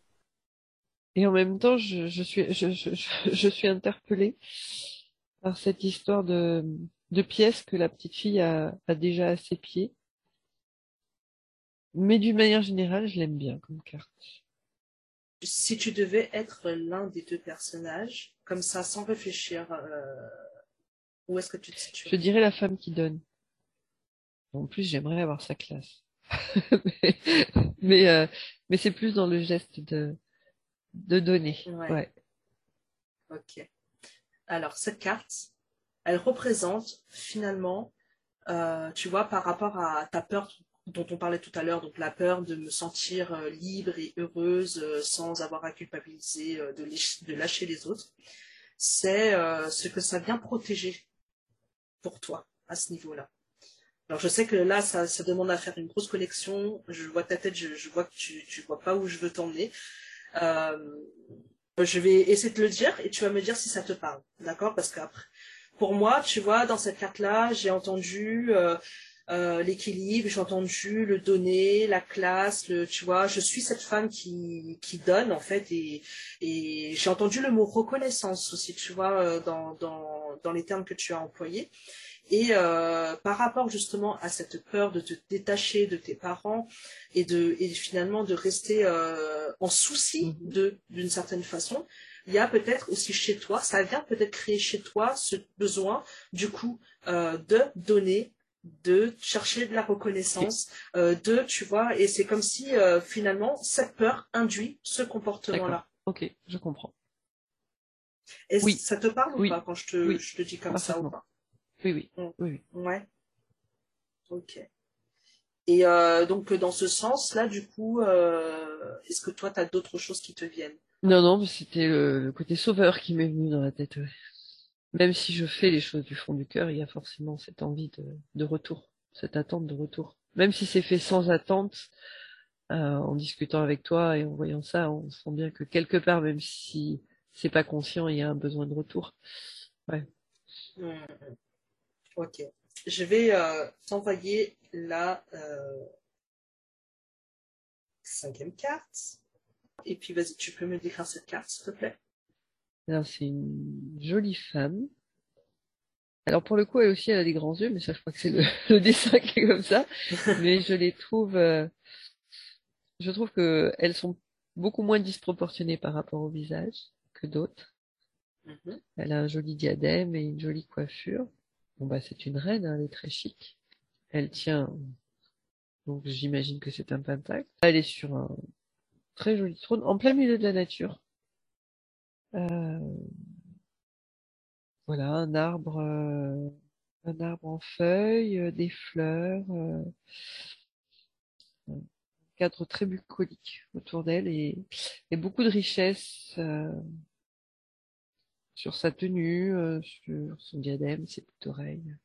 Et en même temps, je, je suis, je, je, je- je suis interpellée par cette histoire de, de pièces que la petite fille a, a déjà à ses pieds. Mais d'une manière générale, je l'aime bien comme carte. Si tu devais être l'un des deux personnages, comme ça, sans réfléchir, euh, où est-ce que tu te situes Je dirais la femme qui donne. En plus, j'aimerais avoir sa classe. mais mais, euh, mais c'est plus dans le geste de, de donner. Ouais. Ouais. Ok. Alors, cette carte, elle représente finalement, euh, tu vois, par rapport à ta peur dont on parlait tout à l'heure, donc la peur de me sentir euh, libre et heureuse euh, sans avoir à culpabiliser euh, de, lâcher- les autres, c'est ce que ça vient protéger pour toi à ce niveau-là. Alors je sais que là, ça, demande à faire une grosse connexion. Je vois ta tête, je, vois que tu, tu vois pas où je veux t'emmener. Je vais essayer de te le dire et tu vas me dire si ça te parle, d'accord? Parce qu'après, pour moi, tu vois, dans cette carte-là, j'ai entendu euh, l'équilibre, j'ai entendu le donner, la classe, le, tu vois, je suis cette femme qui qui donne en fait et et j'ai entendu le mot reconnaissance aussi, tu vois, euh, dans dans dans les termes que tu as employés. Et euh, par rapport justement à cette peur de te détacher de tes parents et de et finalement de rester euh, en souci Mhm. de d'une certaine façon, il y a peut-être aussi chez toi, ça vient peut-être créer chez toi ce besoin du coup euh, de donner, de chercher de la reconnaissance, euh, de tu vois, et c'est comme si euh, finalement cette peur induit ce comportement-là. Ok, je comprends. Est-ce Oui. ça te parle Oui. ou pas quand je te, Oui. je te dis comme ça ou pas? Oui, oui. Mm. oui, oui. Ouais. Ok. Et euh, donc dans ce sens-là, du coup, est-ce que toi, tu as d'autres choses qui te viennent? Non, non, mais c'était le, le côté sauveur qui m'est venu dans la tête. ouais. Même si je fais les choses du fond du cœur, il y a forcément cette envie de, retour, cette attente de retour. Même si c'est fait sans attente, euh, en discutant avec toi et en voyant ça, on sent bien que quelque part, même si c'est pas conscient, il y a un besoin de retour. Hmm. Ok. Je vais euh, t'envoyer la euh, cinquième carte. Et puis vas-y, tu peux me décrire cette carte, s'il te plaît? Alors, c'est une jolie femme. Alors, pour le coup, elle aussi, elle a des grands yeux, mais ça, je crois que c'est le, le dessin qui est comme ça. Mais je les trouve, euh, je trouve que elles sont beaucoup moins disproportionnées par rapport au visage que d'autres. Mhm. Elle a un joli diadème et une jolie coiffure. Bon, bah, c'est une reine, hein, elle est très chic. Elle tient, donc j'imagine que c'est un pentacle. Elle est sur un très joli trône, en plein milieu de la nature. Euh, voilà, un arbre, euh, un arbre en feuilles, euh, des fleurs, un cadre très bucolique autour d'elle et, beaucoup de richesse sur sa tenue, sur son diadème, ses boucles d'oreilles.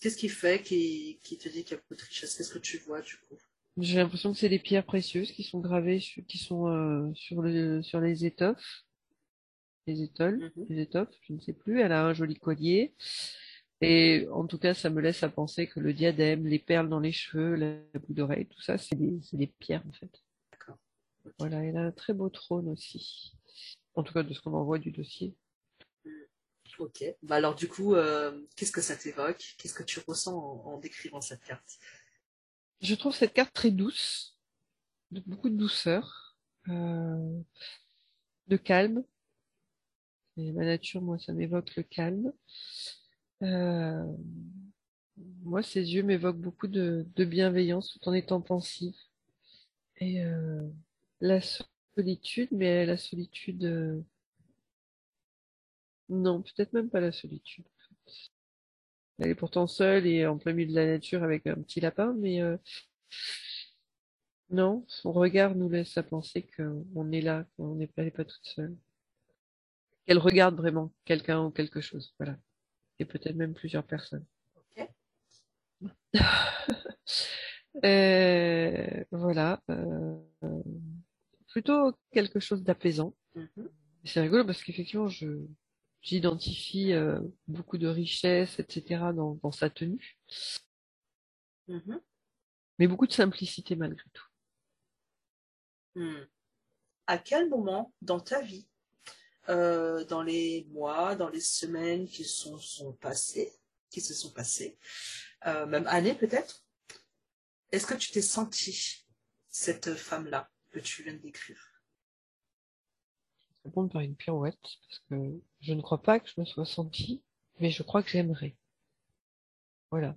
Qu'est-ce qui fait qui, qui te dit qu'il y a beaucoup de richesse Qu'est-ce que tu vois du coup? J'ai l'impression que c'est des pierres précieuses qui sont gravées, qui sont euh, sur, le, sur les étoffes, les étoiles, Mhm. les étoffes, je ne sais plus. Elle a un joli collier. Et en tout cas, ça me laisse à penser que le diadème, les perles dans les cheveux, la boucle d'oreille, tout ça, c'est des, pierres en fait. D'accord. Voilà, elle a un très beau trône aussi. En tout cas, de ce qu'on en voit du dossier. Ok. Bah alors du coup, euh, qu'est-ce que ça t'évoque? Qu'est-ce que tu ressens en, en décrivant cette carte? Je trouve cette carte très douce, de beaucoup de douceur, euh, de calme. Et la nature, moi, ça m'évoque le calme. Euh, moi, ses yeux m'évoquent beaucoup de, bienveillance tout en étant pensive. Et euh, la solitude, mais la solitude... Non, peut-être même pas la solitude. Elle est pourtant seule et en plein milieu de la nature avec un petit lapin, mais euh, non, son regard nous laisse à penser qu'on est là, qu'on n'est pas, pas toute seule. Qu'elle regarde vraiment quelqu'un ou quelque chose, voilà. Et peut-être même plusieurs personnes. Ok. Euh, voilà. euh, plutôt quelque chose d'apaisant. Mhm. C'est rigolo parce qu'effectivement, je j'identifie euh, beaucoup de richesse, etc. dans, dans sa tenue, Mhm. mais beaucoup de simplicité malgré tout. Hmm. À quel moment dans ta vie, euh, dans les mois, dans les semaines qui sont, sont passées, qui se sont passées, euh, même années peut-être, est-ce que tu t'es sentie cette femme-là que tu viens de décrire? Répondre par une pirouette parce que je ne crois pas que je me sois sentie, mais je crois que j'aimerais. Voilà.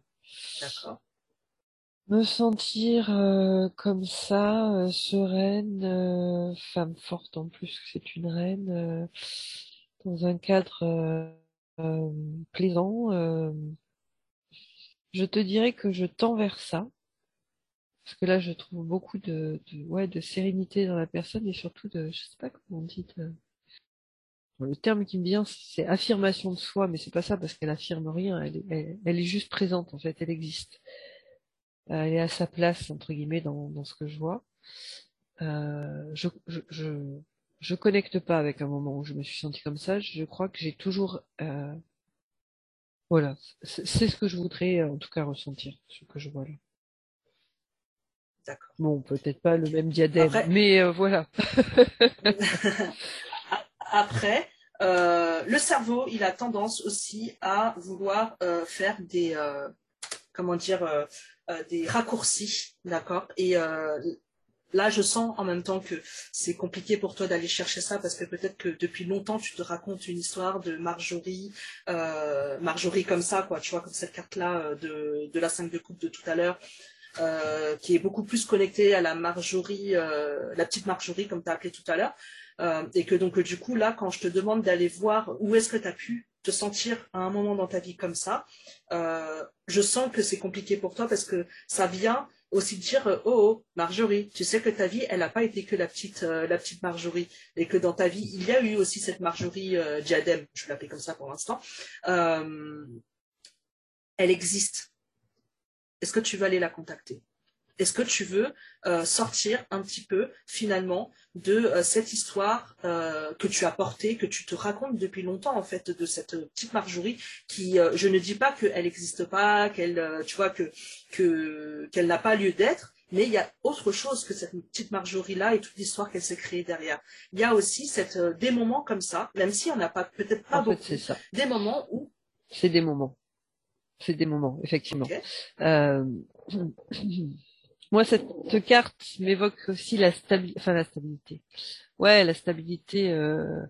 D'accord. Me sentir euh, comme ça, euh, sereine, euh, femme forte en plus que c'est une reine, euh, dans un cadre euh, euh, plaisant. euh, je te dirais que je tends vers ça, parce que là je trouve beaucoup de, de ouais de sérénité dans la personne et surtout de, je sais pas comment on dit, de- le terme qui me vient c'est affirmation de soi, mais c'est pas ça parce qu'elle affirme rien, elle est, juste présente en fait, elle existe. Euh, elle est à sa place entre guillemets dans, dans ce que je vois. Euh, je, je, je, je connecte pas avec un moment où je me suis sentie comme ça. Je crois que j'ai toujours, euh, voilà, c'est ce que je voudrais en tout cas ressentir, ce que je vois là. D'accord. Bon, peut-être pas le même diadème, Après- mais euh, voilà. Après, euh, le cerveau, il a tendance aussi à vouloir euh, faire des, euh, comment dire, des raccourcis, d'accord? Et là, je sens en même temps que c'est compliqué pour toi d'aller chercher ça parce que peut-être que depuis longtemps, tu te racontes une histoire de Marjorie, Marjorie comme ça, quoi, tu vois, comme cette carte-là de, de la 5 de coupe de tout à l'heure. Euh, qui est beaucoup plus connectée à la Marjorie, euh, la petite Marjorie comme tu as appelé tout à l'heure, euh, et que donc du coup là, quand je te demande d'aller voir où est-ce que tu as pu te sentir à un moment dans ta vie comme ça, je sens que c'est compliqué pour toi parce que ça vient aussi dire oh, oh Marjorie, tu sais que ta vie elle n'a pas été que la petite la petite Marjorie et que dans ta vie il y a eu aussi cette Marjorie diadème, je vais l'appeler comme ça pour l'instant, elle existe. Est-ce que tu veux aller la contacter? Est-ce que tu veux euh, sortir un petit peu finalement de euh, cette histoire euh, que tu as portée, que tu te racontes depuis longtemps en fait de cette petite Marjorie qui, je ne dis pas qu'elle n'existe pas, qu'elle, tu vois que n'a pas lieu d'être, mais il y a autre chose que cette petite Marjorie là et toute l'histoire qu'elle s'est créée derrière. Il y a aussi cette euh, des moments comme ça, même si on n'a pas peut-être pas En beaucoup, ça. des moments où C'est des moments. C'est des moments, effectivement. Euh, Moi, cette carte m'évoque aussi la stabilité, enfin la stabilité. Ouais, la stabilité euh,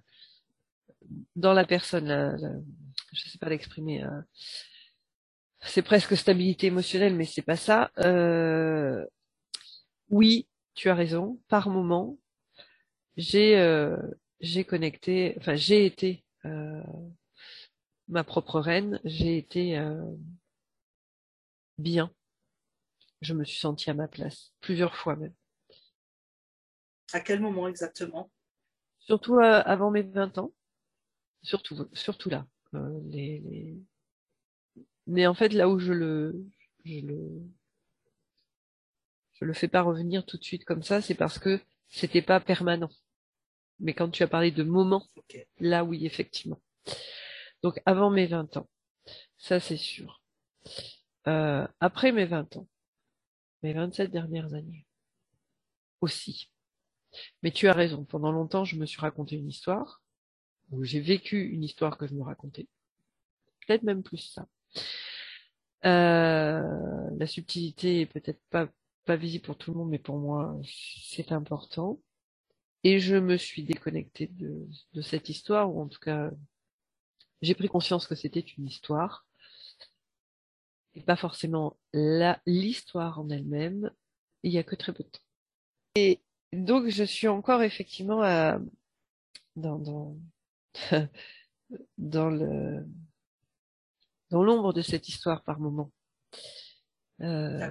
dans la personne. La, la- je sais pas l'exprimer. euh. C'est presque stabilité émotionnelle, mais c'est pas ça. Euh, oui, tu as raison. Par moment, j'ai euh, j'ai connecté, enfin j'ai été euh, ma propre reine. J'ai été euh, bien. Je me suis sentie à ma place plusieurs fois même. à quel moment exactement? Surtout euh, avant mes 20 ans. Surtout, surtout là. Euh, les, les, mais en fait, là où je le, je le, je le fais pas revenir tout de suite comme ça, c'est parce que c'était pas permanent. Mais quand tu as parlé de moments, là oui, effectivement. Donc avant mes 20 ans, ça c'est sûr. Euh, après mes 20 ans, mes 27 dernières années aussi. Mais tu as raison, pendant longtemps je me suis raconté une histoire, ou j'ai vécu une histoire que je me racontais. Peut-être même plus ça. Euh, la subtilité est peut-être pas, visible pour tout le monde, mais pour moi, c'est important. Et je me suis déconnectée de, de cette histoire, ou en tout cas, j'ai pris conscience que c'était une histoire, et pas forcément l'histoire en elle-même, il y a que très peu de temps. Et donc, je suis encore effectivement à, dans, dans, dans le, dans l'ombre de cette histoire par moment. Euh,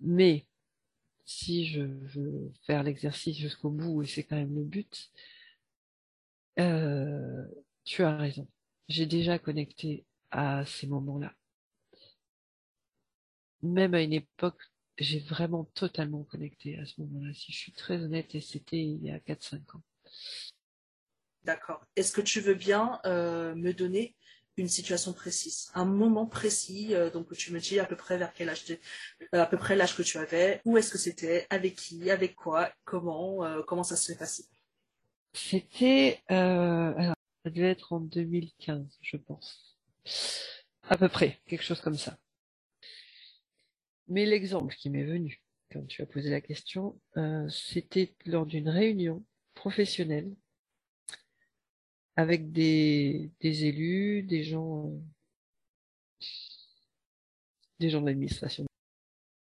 mais si je veux faire l'exercice jusqu'au bout, et c'est quand même le but, euh, tu as raison. J'ai déjà connecté à ces moments-là. Même à une époque, j'ai vraiment totalement connecté à ce moment-là, si je suis très honnête, et c'était il y a 4-5 ans. D'accord. Est-ce que tu veux bien euh, me donner une situation précise, un moment précis, euh, donc tu me dis à peu près vers quel âge, euh, à peu près l'âge que tu avais, où est-ce que c'était, avec qui, avec quoi, comment, euh, comment ça s'est passé? C'était, devait être en 2015, je pense, à peu près, quelque chose comme ça. Mais l'exemple qui m'est venu quand tu as posé la question, c'était lors d'une réunion professionnelle avec des, élus, des gens, des gens de l'administration.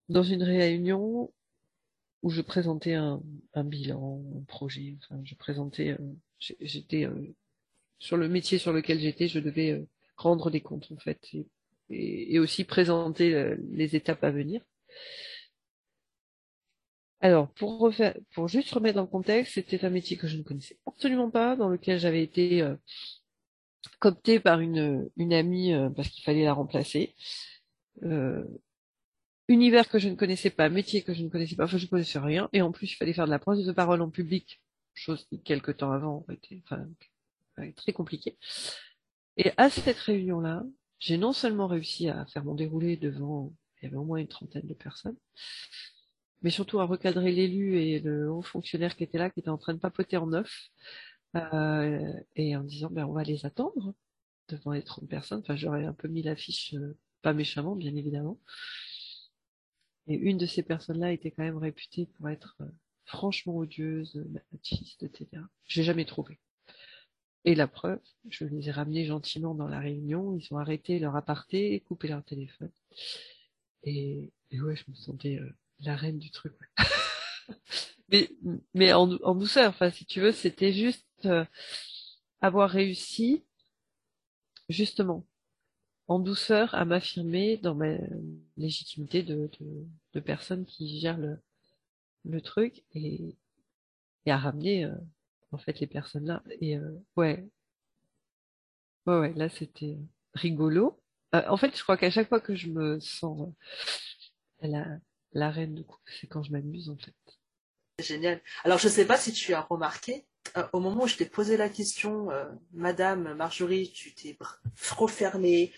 Dans une réunion où je présentais un, bilan, un projet, je présentais, euh, j'étais euh, sur le métier sur lequel j'étais, je devais euh, rendre des comptes en fait, et, aussi présenter les étapes à venir. Alors, pour juste remettre dans le contexte, c'était un métier que je ne connaissais absolument pas, dans lequel j'avais été euh, cooptée par une, amie euh, parce qu'il fallait la remplacer. Euh, univers que je ne connaissais pas, métier que je ne connaissais pas, enfin je ne connaissais rien, et en plus il fallait faire de la prise de parole en public, chose qui quelques temps avant était enfin, très compliquée. Et à cette réunion-là, j'ai non seulement réussi à faire mon déroulé devant, il y avait au moins une trentaine de personnes, mais surtout à recadrer l'élu et le haut fonctionnaire qui était là, qui était en train de papoter en neuf, et en disant ben on va les attendre devant les 30 personnes. Enfin, j'aurais un peu mis l'affiche, euh, pas méchamment, bien évidemment. Et une de ces personnes-là était quand même réputée pour être euh, franchement odieuse, machiste, etc. J'ai jamais trouvé. Et la preuve, je les ai ramenés gentiment dans la réunion, ils ont arrêté leur aparté, coupé leur téléphone. Et, et ouais, je me sentais euh, la reine du truc. mais mais en, en, douceur. Enfin, si tu veux, c'était juste euh, avoir réussi, justement, en douceur, à m'affirmer dans ma légitimité de, de, de, personne qui gère le, le truc et, et à ramener euh, en fait les personnes là. Et euh, ouais, ouais, ouais, là c'était rigolo. en fait, je crois qu'à chaque fois que je me sens la, la reine de coupe, c'est quand je m'amuse en fait. C'est génial. Alors je sais pas si tu as remarqué, euh, au moment où je t'ai posé la question, euh, Madame Marjorie, tu t'es trop fermée,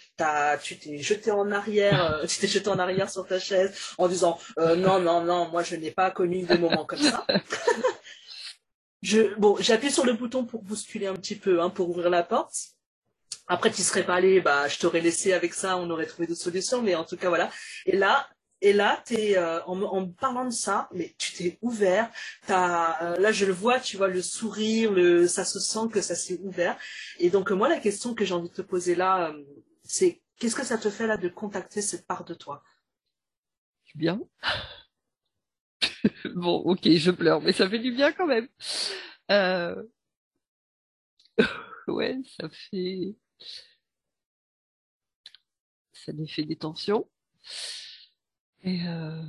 tu t'es jeté en arrière, euh, tu t'es jeté en arrière sur ta chaise en disant non non non, moi je n'ai pas connu de moment comme ça. je bon, j'appuie sur le bouton pour bousculer un petit peu, hein, pour ouvrir la porte. Après, tu serais pas allé, bah, je t'aurais laissé avec ça, on aurait trouvé d'autres solutions, mais en tout cas, voilà. Et là, et là, es, euh, en, en parlant de ça, mais tu t'es ouvert. As, euh, là, je le vois, tu vois le sourire, le, ça se sent que ça s'est ouvert. Et donc, moi, la question que j'ai envie de te poser là, euh, c'est qu'est-ce que ça te fait là de contacter cette part de toi? Bien. bon, ok, je pleure, mais ça fait du bien quand même. Euh... ouais, ça fait... Ça fait des tensions. Et euh...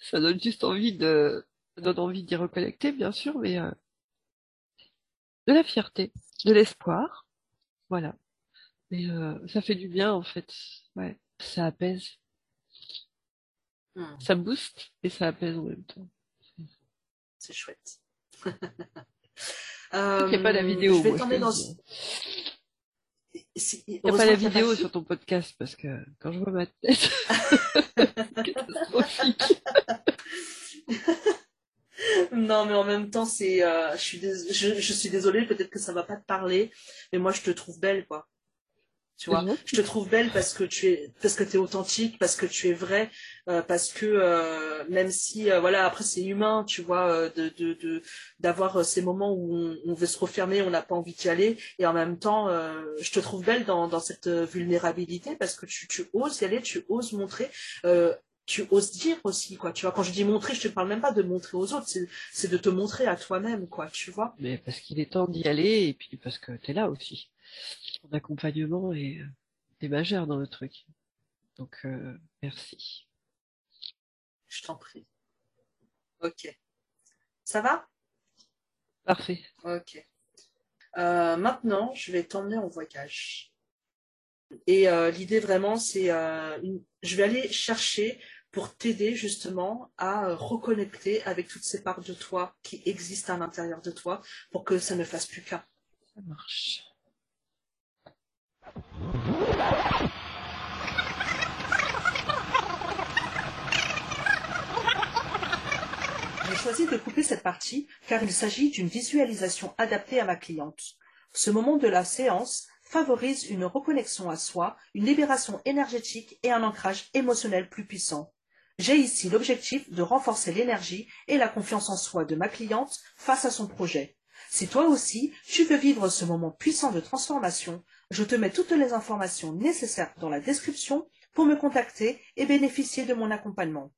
ça donne juste envie de, ça donne envie d'y reconnecter, bien sûr, mais euh... de la fierté, de l'espoir, voilà. Euh, ça fait du bien en fait. Ouais, ça apaise. Hmm. Ça booste et ça apaise en même temps. C'est chouette. Il n'y a pas la vidéo. Je vais moi, dans. Il n'y a pas la vidéo sur ton podcast parce que quand je vois ma tête, catastrophique. Non, mais en même temps, c'est, euh, je suis, dés- je, je suis désolée, peut-être que ça va pas te parler, mais moi, je te trouve belle, quoi. Tu vois, Mhm. je te trouve belle parce que tu es, parce que t'es authentique, parce que tu es vrai, euh, parce que euh, même si, euh, voilà, après c'est humain, tu vois, de, de, de, d'avoir ces moments où on, on veut se refermer, on n'a pas envie d'y aller, et en même temps, euh, je te trouve belle dans, dans cette vulnérabilité parce que tu, tu oses y aller, tu oses montrer. Euh, tu oses dire aussi, quoi. Tu vois, quand je dis montrer, je te parle même pas de montrer aux autres, c'est, c'est de te montrer à toi-même, quoi, tu vois. Mais parce qu'il est temps d'y aller et puis parce que t'es là aussi. Ton accompagnement est, euh, est majeur dans le truc. Donc euh, merci. Je t'en prie. Ok. Ça va? Parfait. Ok. Euh, maintenant, je vais t'emmener en voyage. Et euh, l'idée vraiment, c'est, euh, une- je vais aller chercher pour t'aider justement à reconnecter avec toutes ces parts de toi qui existent à l'intérieur de toi pour que ça ne fasse plus qu'un. Ça marche. J'ai choisi de couper cette partie car il s'agit d'une visualisation adaptée à ma cliente. Ce moment de la séance favorise une reconnexion à soi, une libération énergétique et un ancrage émotionnel plus puissant. J'ai ici l'objectif de renforcer l'énergie et la confiance en soi de ma cliente face à son projet. Si toi aussi, tu veux vivre ce moment puissant de transformation, je te mets toutes les informations nécessaires dans la description pour me contacter et bénéficier de mon accompagnement.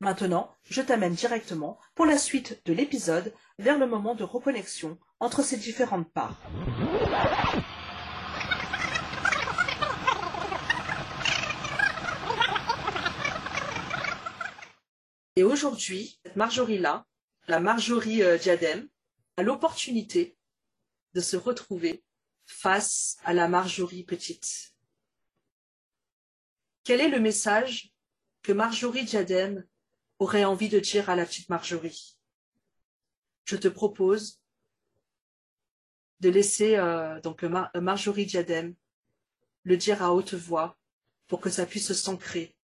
Maintenant, je t'amène directement pour la suite de l'épisode vers le moment de reconnexion entre ces différentes parts. Et aujourd'hui, cette Marjorie-là, la Marjorie euh, a l'opportunité de se retrouver face à la Marjorie petite. Quel est le message que Marjorie Diadème aurait envie de dire à la petite Marjorie? Je te propose de laisser euh, donc Mar- Marjorie Diadème le dire à haute voix pour que ça puisse s'ancrer.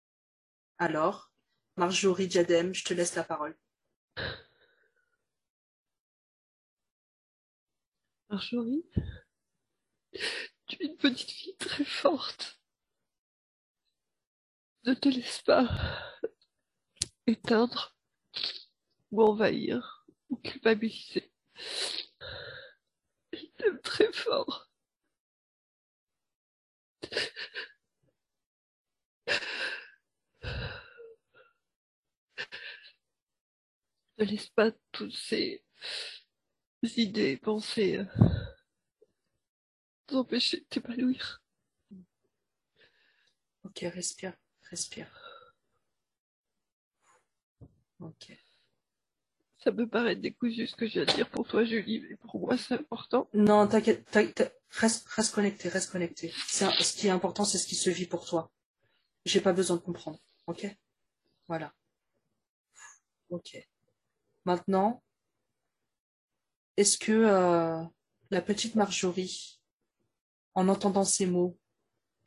Alors, Marjorie Diadème, je te laisse la parole. Marjorie, tu es une petite fille très forte. Ne te laisse pas éteindre ou envahir ou culpabiliser. Je t'aime très fort. Ne laisse pas toutes ces idées, pensées euh, t'empêcher de t'épanouir. Ok, respire, respire. Ok. Ça peut paraître décousu ce que je viens de dire pour toi, Julie, mais pour moi c'est important. Non, t'inquiète, reste, reste connecté, reste connecté. Un- ce qui est important, c'est ce qui se vit pour toi. J'ai pas besoin de comprendre. Ok? Voilà. Ok. Maintenant, est-ce que euh, la petite Marjorie, en entendant ces mots,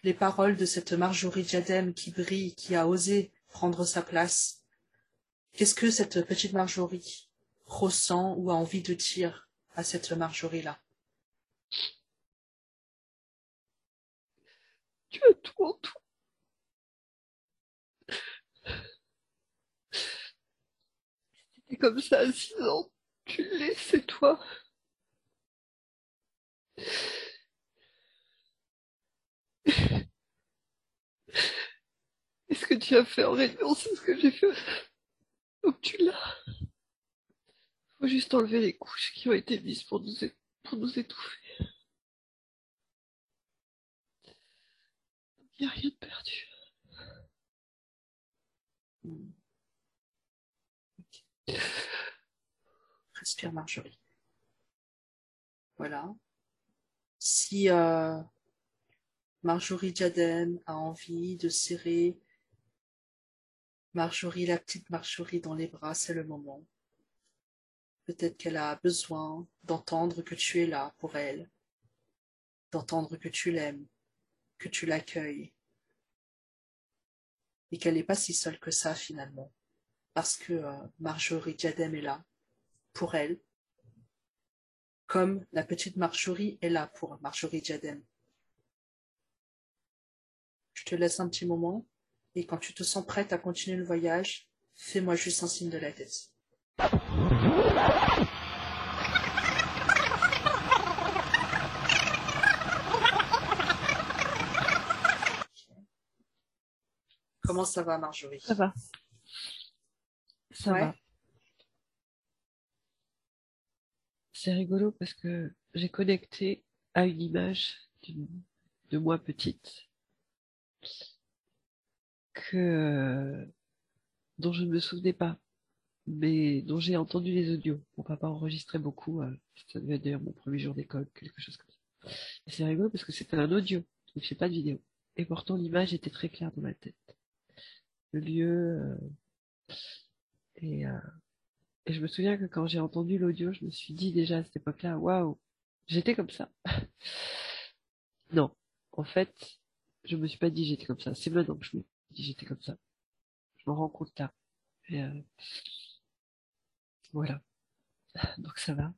les paroles de cette Marjorie Diadème qui brille, qui a osé prendre sa place, qu'est-ce que cette petite Marjorie ressent ou a envie de dire à cette Marjorie-là? Tu as tout en toi. C'était comme ça à 6 ans. Tu l'es, c'est toi? Et ce que tu as fait en réunion, c'est ce que j'ai fait. Donc tu l'as. Faut juste enlever les couches qui ont été mises pour nous, pour nous étouffer. Il n'y a rien de perdu. Respire Marjorie. Voilà. Si, euh, Marjorie Diadem a envie de serrer Marjorie, la petite Marjorie dans les bras, c'est le moment. Peut-être qu'elle a besoin d'entendre que tu es là pour elle, d'entendre que tu l'aimes, que tu l'accueilles, et qu'elle n'est pas si seule que ça finalement, parce que euh, Marjorie Diadem est là pour elle, comme la petite Marjorie est là pour Marjorie Diadem. Je te laisse un petit moment et quand tu te sens prête à continuer le voyage, fais-moi juste un signe de la tête. Comment ça va, Marjorie? Ça va. Ça va. C'est rigolo parce que j'ai connecté à une image de moi petite que euh, dont je ne me souvenais pas, mais dont j'ai entendu les audios. Mon papa enregistrait beaucoup, euh, ça devait être d'ailleurs mon premier jour d'école, quelque chose comme ça. C'est rigolo parce que c'était un audio, donc j'ai pas de vidéo. Et pourtant l'image était très claire dans ma tête. Le lieu euh, et, et je me souviens que quand j'ai entendu l'audio, je me suis dit déjà à cette époque-là, waouh, j'étais comme ça. non, en fait, je me suis pas dit j'étais comme ça. C'est maintenant que je me j'étais comme ça. Je me rends compte là. Et euh, voilà. Donc ça va.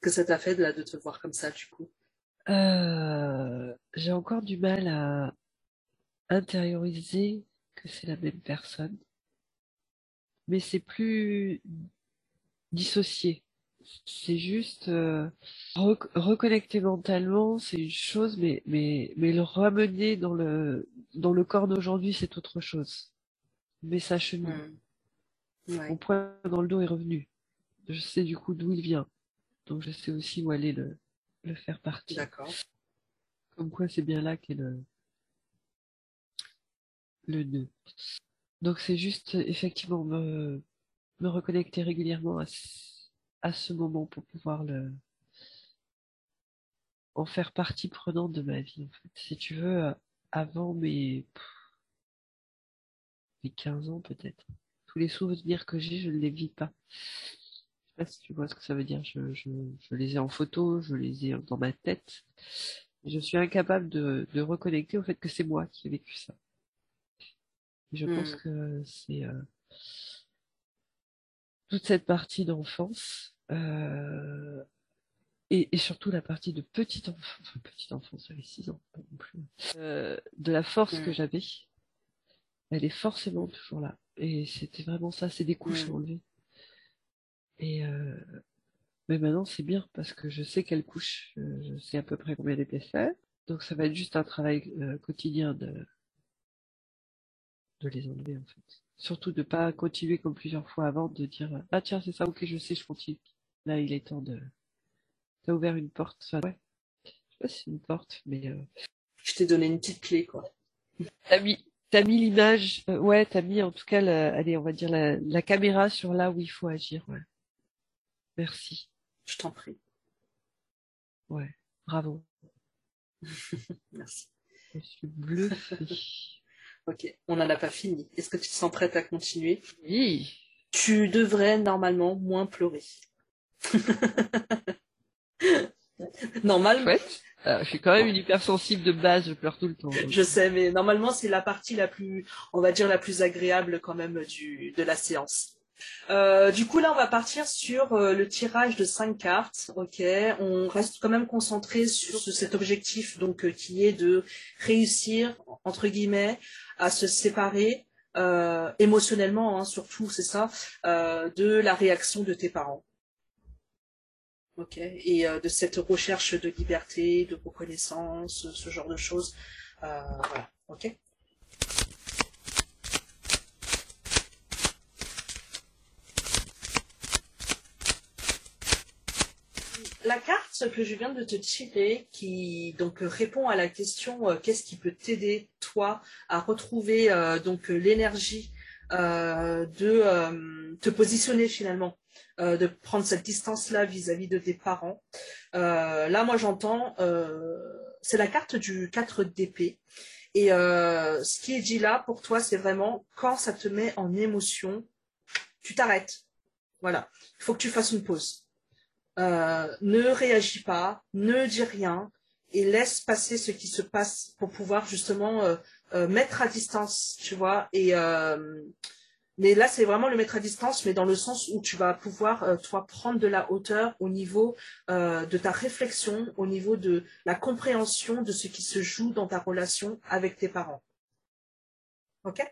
Que ça t'a fait de, là, de te voir comme ça du coup? Euh, J'ai encore du mal à intérioriser que c'est la même personne. Mais c'est plus dissocié. C'est juste euh, reconnecter mentalement, c'est une chose, mais mais mais le ramener dans le dans le corps d'aujourd'hui, c'est autre chose. Mais ça chemine. Hmm. Mon poids dans le dos est revenu. Je sais du coup d'où il vient, donc je sais aussi où aller le le faire partir. D'accord. Comme quoi, c'est bien là qu'est le le nœud. Donc c'est juste effectivement me me reconnecter régulièrement à à ce moment pour pouvoir le en faire partie prenante de ma vie en fait. Si tu veux, avant mes, mes 15 ans peut-être. Tous les souvenirs que j'ai, je ne les vis pas. Je sais pas si tu vois ce que ça veut dire. Je, je, je les ai en photo, je les ai dans ma tête. Je suis incapable de, de reconnecter au fait que c'est moi qui ai vécu ça. je pense hmm. que c'est euh, toute cette partie d'enfance euh, et, et, surtout la partie de petite enfance, enfin petite enfance, j'avais 6 ans, pas non plus, euh, de la force que j'avais, elle est forcément toujours là. Et c'était vraiment ça, c'est des couches enlevées. Et euh, mais maintenant c'est bien parce que je sais quelle couche, je sais à peu près combien d'épaisseur. Donc ça va être juste un travail quotidien de de les enlever en fait. Surtout de pas continuer comme plusieurs fois avant de dire ah tiens c'est ça ok je sais je continue. Là il est temps de T'as ouvert une porte. ouais. Je sais pas si c'est une porte, mais. Euh... Je t'ai donné une petite clé, quoi. T'as mis, t'as mis l'image. Euh, ouais, t'as mis en tout cas, la, allez, on va dire la, la, caméra sur là où il faut agir. Ouais. Merci. Je t'en prie. Ouais, bravo. Merci. Je suis bluffée. Ok, on n'en a pas fini. Est-ce que tu te sens prête à continuer? Oui. Tu devrais normalement moins pleurer. Normal. Euh, je suis quand même une hypersensible de base, je pleure tout le temps. Je sais, mais normalement c'est la partie la plus, on va dire la plus agréable quand même du de la séance. Euh, du coup là on va partir sur euh, le tirage de cinq cartes. Ok, on reste quand même concentré sur cet objectif donc euh, qui est de réussir entre guillemets à se séparer émotionnellement hein, surtout c'est ça de la réaction de tes parents ok, et de cette recherche de liberté, de reconnaissance, ce genre de choses. Voilà, ok? La carte que je viens de te tirer, qui donc répond à la question euh, qu'est-ce qui peut t'aider toi à retrouver donc l'énergie de te positionner finalement euh, de prendre cette distance-là vis-à-vis de tes parents. Euh, là, moi, j'entends euh, c'est la carte du 4 d'épée. Et euh, ce qui est dit là pour toi, c'est vraiment quand ça te met en émotion, tu t'arrêtes. Voilà. Il faut que tu fasses une pause. Euh, ne réagis pas, ne dis rien et laisse passer ce qui se passe pour pouvoir justement euh, euh, mettre à distance, tu vois. Et mais là, c'est vraiment le mettre à distance, mais dans le sens où tu vas pouvoir, toi, prendre de la hauteur au niveau de ta réflexion, au niveau de la compréhension de ce qui se joue dans ta relation avec tes parents. OK?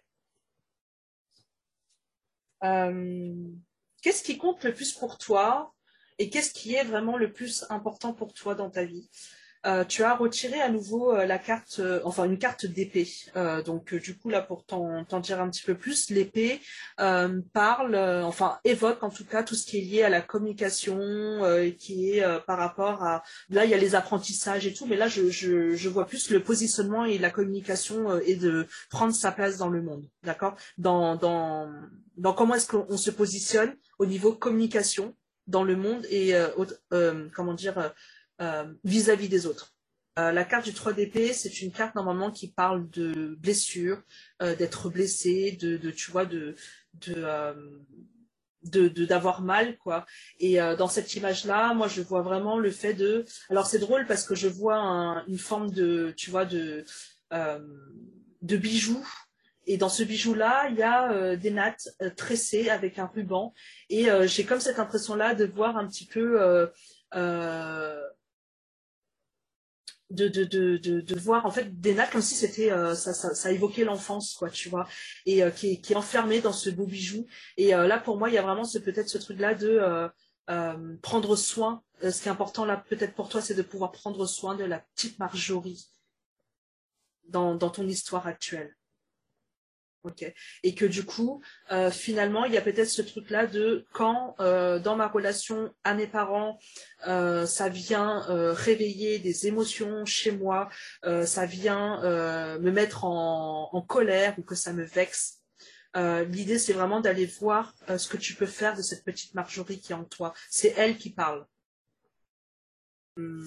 Qu'est-ce qui compte le plus pour toi? Et qu'est-ce qui est vraiment le plus important pour toi dans ta vie? Euh, tu as retiré à nouveau euh, la carte, euh, enfin une carte d'épée. Donc du coup là pour t'en dire un petit peu plus, l'épée parle, enfin évoque en tout cas tout ce qui est lié à la communication, qui est par rapport à là il y a les apprentissages et tout, mais là je, je, je vois plus le positionnement et la communication et de prendre sa place dans le monde, d'accord? Dans, dans dans comment est-ce qu'on se positionne au niveau communication dans le monde et comment dire euh, vis-à-vis -vis des autres. Euh, la carte du 3 d'épée, c'est une carte normalement qui parle de blessure, euh, d'être blessé, de, tu vois, de, de d'avoir mal quoi et euh, dans cette image là moi je vois vraiment le fait de alors c'est drôle parce que je vois un, une forme de tu vois de euh, de bijoux et dans ce bijou là il y a euh, des nattes tressées avec un ruban. Et j'ai comme cette impression là de voir un petit peu de, de, de, de, voir en fait des nattes comme si c'était euh, ça, ça, ça évoquait l'enfance quoi tu vois. Et euh, qui, est, qui est enfermé dans ce beau bijou. Et euh, là pour moi il y a vraiment ce peut-être ce truc là de euh, euh, prendre soin. Ce qui est important là peut-être pour toi c'est de pouvoir prendre soin de la petite Marjorie dans, dans ton histoire actuelle Ok. Et que du coup, euh, finalement, il y a peut-être ce truc-là de quand euh, dans ma relation à mes parents, euh, ça vient réveiller des émotions chez moi, ça vient me mettre en, colère ou que ça me vexe. L'idée, c'est vraiment d'aller voir ce que tu peux faire de cette petite Marjorie qui est en toi. C'est elle qui parle. Hmm,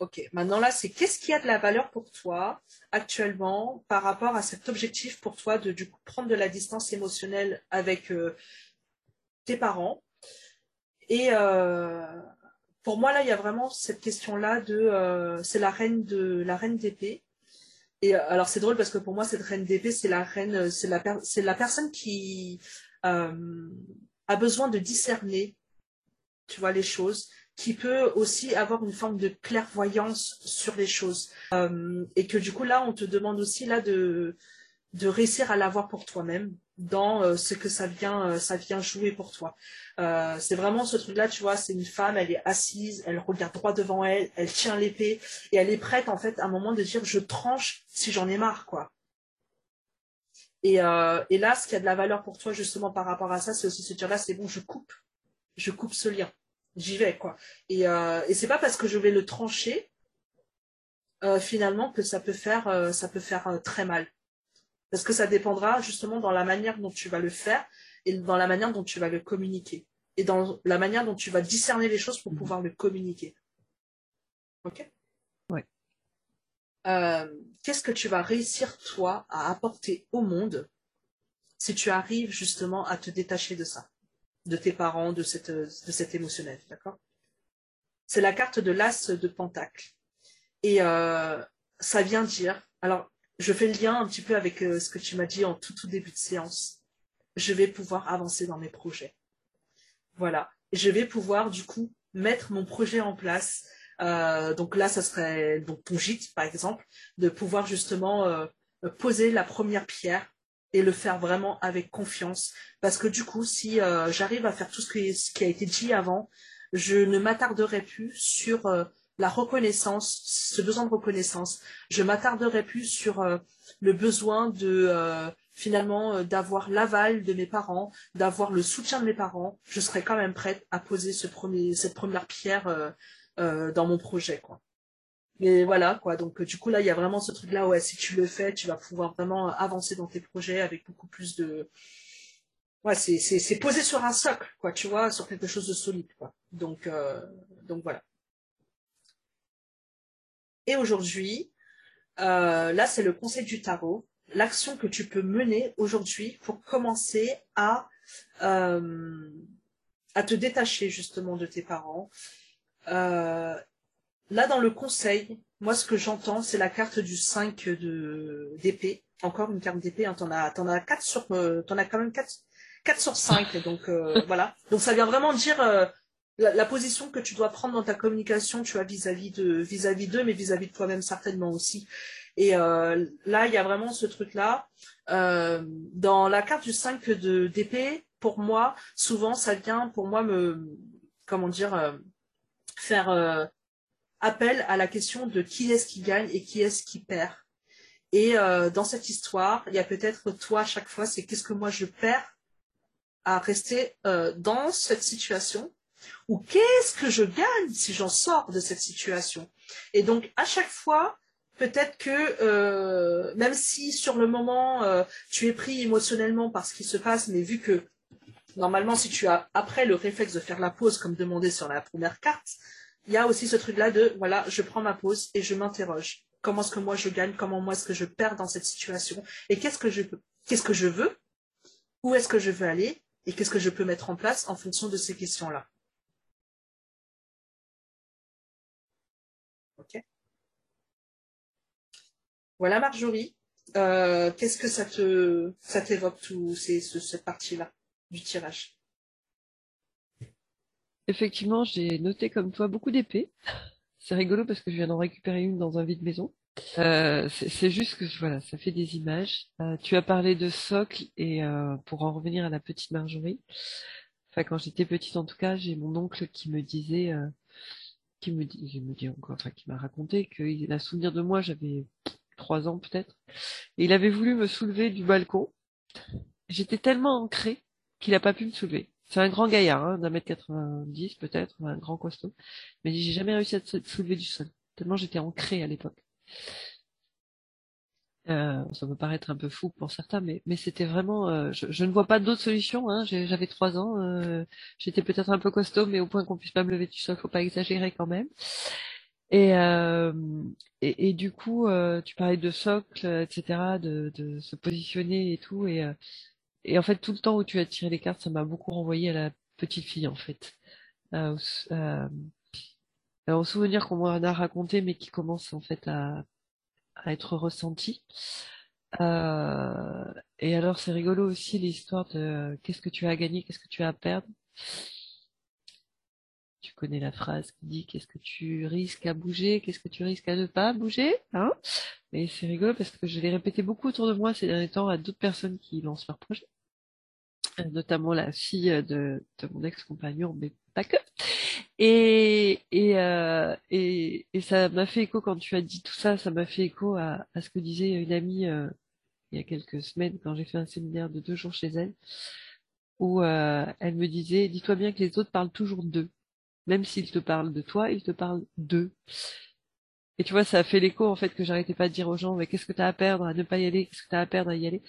ok, maintenant là, c'est qu'est-ce qui a de la valeur pour toi actuellement par rapport à cet objectif pour toi de prendre de la distance émotionnelle avec euh, tes parents? Et euh, pour moi là, il y a vraiment cette question-là de, euh, c'est la reine de la reine d'épée. Et alors c'est drôle parce que pour moi cette reine d'épée, c'est la reine, c'est la personne qui a besoin de discerner, tu vois les choses qui peut aussi avoir une forme de clairvoyance sur les choses. Euh, et que du coup, là, on te demande aussi là de, de réussir à l'avoir pour toi-même dans euh, ce que ça vient, euh, ça vient jouer pour toi. C'est vraiment ce truc-là, tu vois, c'est une femme, elle est assise, elle regarde droit devant elle, elle tient l'épée et elle est prête en fait à un moment de dire je tranche si j'en ai marre, quoi. Et, et là, ce qui a de la valeur pour toi justement par rapport à ça, c'est aussi se dire là, c'est bon, je coupe, je coupe ce lien j'y vais quoi. Et, euh, et c'est pas parce que je vais le trancher euh, finalement que ça peut faire euh, ça peut faire euh, très mal. Parce que ça dépendra justement dans la manière dont tu vas le faire et dans la manière dont tu vas le communiquer et dans la manière dont tu vas discerner les choses pour mmh. pouvoir le communiquer. Ok? Euh, Qu'est-ce que tu vas réussir toi à apporter au monde si tu arrives justement à te détacher de ça? De tes parents, de cette, de cet émotionnel, d'accord? C'est la carte de l'as de Pentacle. Et euh, ça vient dire, alors je fais le lien un petit peu avec euh, ce que tu m'as dit en tout, tout début de séance. Je vais pouvoir avancer dans mes projets. Voilà. Je vais pouvoir du coup mettre mon projet en place. Euh, donc là, ça serait donc ton gîte, par exemple, de pouvoir justement poser la première pierre et le faire vraiment avec confiance. Parce que du coup, si euh, j'arrive à faire tout ce qui, a été dit avant, je ne m'attarderai plus sur euh, la reconnaissance, ce besoin de reconnaissance. Je m'attarderai plus sur euh, le besoin de finalement d'avoir l'aval de mes parents, d'avoir le soutien de mes parents. Je serai quand même prête à poser cette première pierre dans mon projet, quoi. Mais voilà, quoi. Donc, du coup, là, il y a vraiment ce truc-là, ouais, si tu le fais, tu vas pouvoir vraiment avancer dans tes projets avec beaucoup plus de. Ouais, c'est, c'est, c'est posé sur un socle, quoi, tu vois, sur quelque chose de solide, quoi. Donc, euh, donc voilà. Et aujourd'hui, euh, là, c'est le conseil du tarot. L'action que tu peux mener aujourd'hui pour commencer à, euh, à te détacher justement de tes parents. Euh, là, dans le conseil, moi, ce que j'entends, c'est la carte du 5 de d'épée. Encore une carte d'épée. Hein, t'en as, t'en as 4 sur, euh, t'en as quand même 4, 4 sur 5. donc euh, voilà. Donc ça vient vraiment dire euh, la, la, position que tu dois prendre dans ta communication, tu vois, vis-à-vis de vis-à-vis d'eux, mais vis-à-vis de toi-même certainement aussi. Et euh, là, il y a vraiment ce truc-là. Euh, dans la carte du 5 de d'épée, pour moi, souvent, ça vient pour moi me, comment dire, euh, faire euh, appel à la question de qui est-ce qui gagne et qui est-ce qui perd. Et euh, dans cette histoire, il y a peut-être toi à chaque fois, c'est qu'est-ce que moi je perds à rester euh, dans cette situation ou qu'est-ce que je gagne si j'en sors de cette situation. Et donc à chaque fois, peut-être que euh, même si sur le moment tu es pris émotionnellement par ce qui se passe, mais vu que normalement si tu as après le réflexe de faire la pause comme demandé sur la première carte, il y a aussi ce truc-là de voilà, je prends ma pause et je m'interroge. Comment est-ce que moi je gagne? Comment moi est-ce que je perds dans cette situation? Et qu'est-ce que je qu'est-ce que je veux? Où est-ce que je veux aller? Et qu'est-ce que je peux mettre en place en fonction de ces questions-là? Ok. Voilà Marjorie. Euh, qu'est-ce que ça te ça t'évoque tout ce, cette partie-là du tirage? Effectivement, j'ai noté comme toi beaucoup d'épées. C'est rigolo parce que je viens d'en récupérer une dans un vide maison. Euh, c'est juste que voilà, ça fait des images. Euh, tu as parlé de socle et euh, pour en revenir à la petite Marjorie. Enfin, quand j'étais petite, en tout cas, j'ai mon oncle qui me disait, qui me dit, me encore, enfin, qui m'a raconté qu'il a souvenir de moi, j'avais trois ans peut-être, et il avait voulu me soulever du balcon. J'étais tellement ancrée qu'il a pas pu me soulever. C'est un grand gaillard, hein, d'un mètre 90 peut-être, un grand costaud. Mais j'ai jamais réussi à te soulever du sol. Tellement j'étais ancrée à l'époque. Euh, ça peut paraître un peu fou pour certains, mais, mais c'était vraiment. Euh, je, je, ne vois pas d'autre solution. Hein. J'avais trois ans, euh, j'étais peut-être un peu costaud, mais au point qu'on puisse pas me lever du sol, faut pas exagérer quand même. Et, euh, et, et, du coup, euh, tu parlais de socle, etc., de, de se positionner et tout, et, et en fait, tout le temps où tu as tiré les cartes, ça m'a beaucoup renvoyé à la petite fille, en fait. Euh, euh, au souvenir qu'on m'en a raconté, mais qui commence en fait à, être ressenti. Euh, et alors, c'est rigolo aussi l'histoire de qu'est-ce que tu as à gagner, qu'est-ce que tu as à perdre. Tu connais la phrase qui dit qu'est-ce que tu risques à bouger, qu'est-ce que tu risques à ne pas bouger, hein Et c'est rigolo parce que je l'ai répété beaucoup autour de moi ces derniers temps à d'autres personnes qui lancent leur projet notamment la fille de, de mon ex-compagnon, mais pas que. Et, et, euh, et, et, ça m'a fait écho quand tu as dit tout ça, ça m'a fait écho à, à, ce que disait une amie euh, il y a quelques semaines quand j'ai fait un séminaire de deux jours chez elle, où euh, elle me disait, dis-toi bien que les autres parlent toujours d'eux. Même s'ils te parlent de toi, ils te parlent d'eux. Et tu vois, ça a fait l'écho en fait que j'arrêtais pas de dire aux gens, mais qu'est-ce que tu as à perdre à ne pas y aller, qu'est-ce que tu as à perdre à y aller?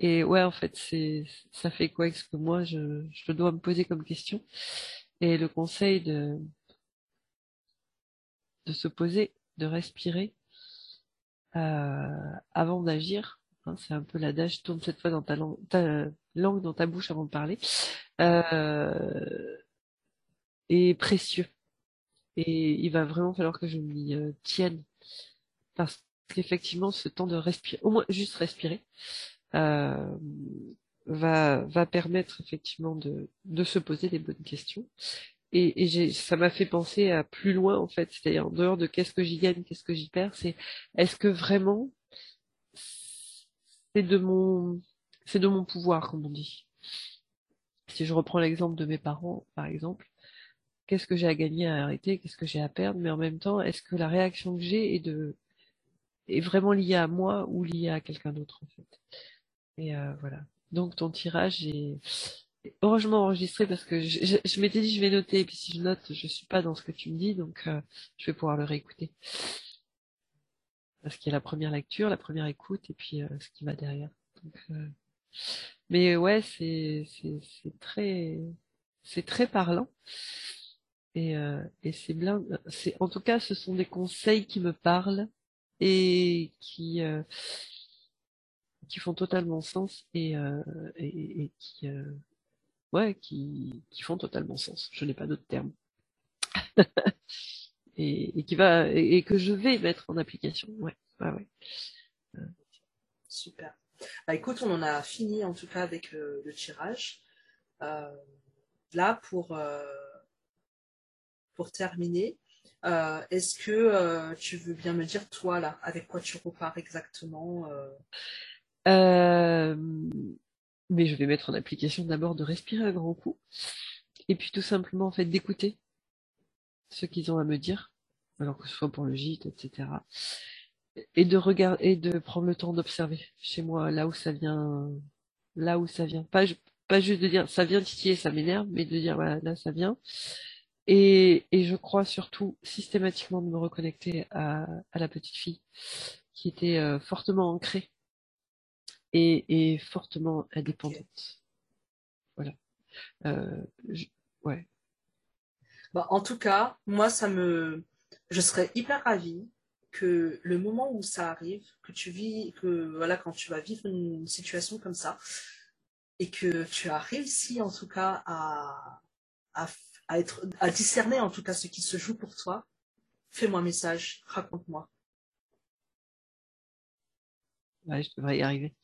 Et ouais, en fait, c'est ça fait quoi ce que moi je, je dois me poser comme question. Et le conseil de de se poser, de respirer euh, avant d'agir. Hein, c'est un peu l'adage tourne cette fois dans ta langue, ta langue dans ta bouche avant de parler. Euh, est précieux. Et il va vraiment falloir que je m'y euh, tienne parce qu'effectivement, ce temps de respirer, au moins juste respirer, euh, va, permettre effectivement de, se poser des bonnes questions. Et, et ça m'a fait penser à plus loin en fait, c'est-à-dire en dehors de qu'est-ce que j'y gagne, qu'est-ce que j'y perds, c'est est-ce que vraiment c'est de mon c'est de mon pouvoir comme on dit. Si je reprends l'exemple de mes parents par exemple, qu'est-ce que j'ai à gagner à arrêter, qu'est-ce que j'ai à perdre, mais en même temps, est-ce que la réaction que j'ai est de est vraiment liée à moi ou liée à quelqu'un d'autre en fait? Et euh, voilà. Donc ton tirage est heureusement enregistré parce que je, je, m'étais dit je vais noter et puis si je note je suis pas dans ce que tu me dis donc euh, je vais pouvoir le réécouter. Parce qu'il y a la première lecture, la première écoute et puis euh, ce qui va derrière. Donc, euh, mais ouais c'est c'est très c'est très parlant Et, euh, et c'est bien. C'est en tout cas, ce sont des conseils qui me parlent et qui euh, qui font totalement sens et euh, qui euh, ouais qui qui font totalement sens. Je n'ai pas d'autre terme. et, qui va et, que je vais mettre en application. Ouais, ouais. Super. Bah écoute, on en a fini en tout cas avec le, tirage. Euh, là pour pour terminer, est-ce que tu veux bien me dire, toi, là, avec quoi tu repars exactement Mais je vais mettre en application d'abord de respirer un grand coup, et puis tout simplement, en fait, d'écouter ce qu'ils ont à me dire, alors que ce soit pour le gîte, etc. Et de regarder, et de prendre le temps d'observer chez moi, là où ça vient, là où ça vient. Pas, juste de dire ça vient titiller, ça m'énerve, mais de dire voilà, là ça vient. Et, je crois surtout systématiquement de me reconnecter à, à la petite fille qui était euh, fortement ancrée et, fortement indépendante. Voilà. Euh, je, ouais. Bah, en tout cas, moi, ça me, je serais hyper ravie que le moment où ça arrive, que tu vis, que voilà, quand tu vas vivre une situation comme ça, et que tu as réussi en tout cas à, à à, être, à discerner en tout cas ce qui se joue pour toi, fais-moi un message, raconte-moi. Ouais, je devrais y arriver.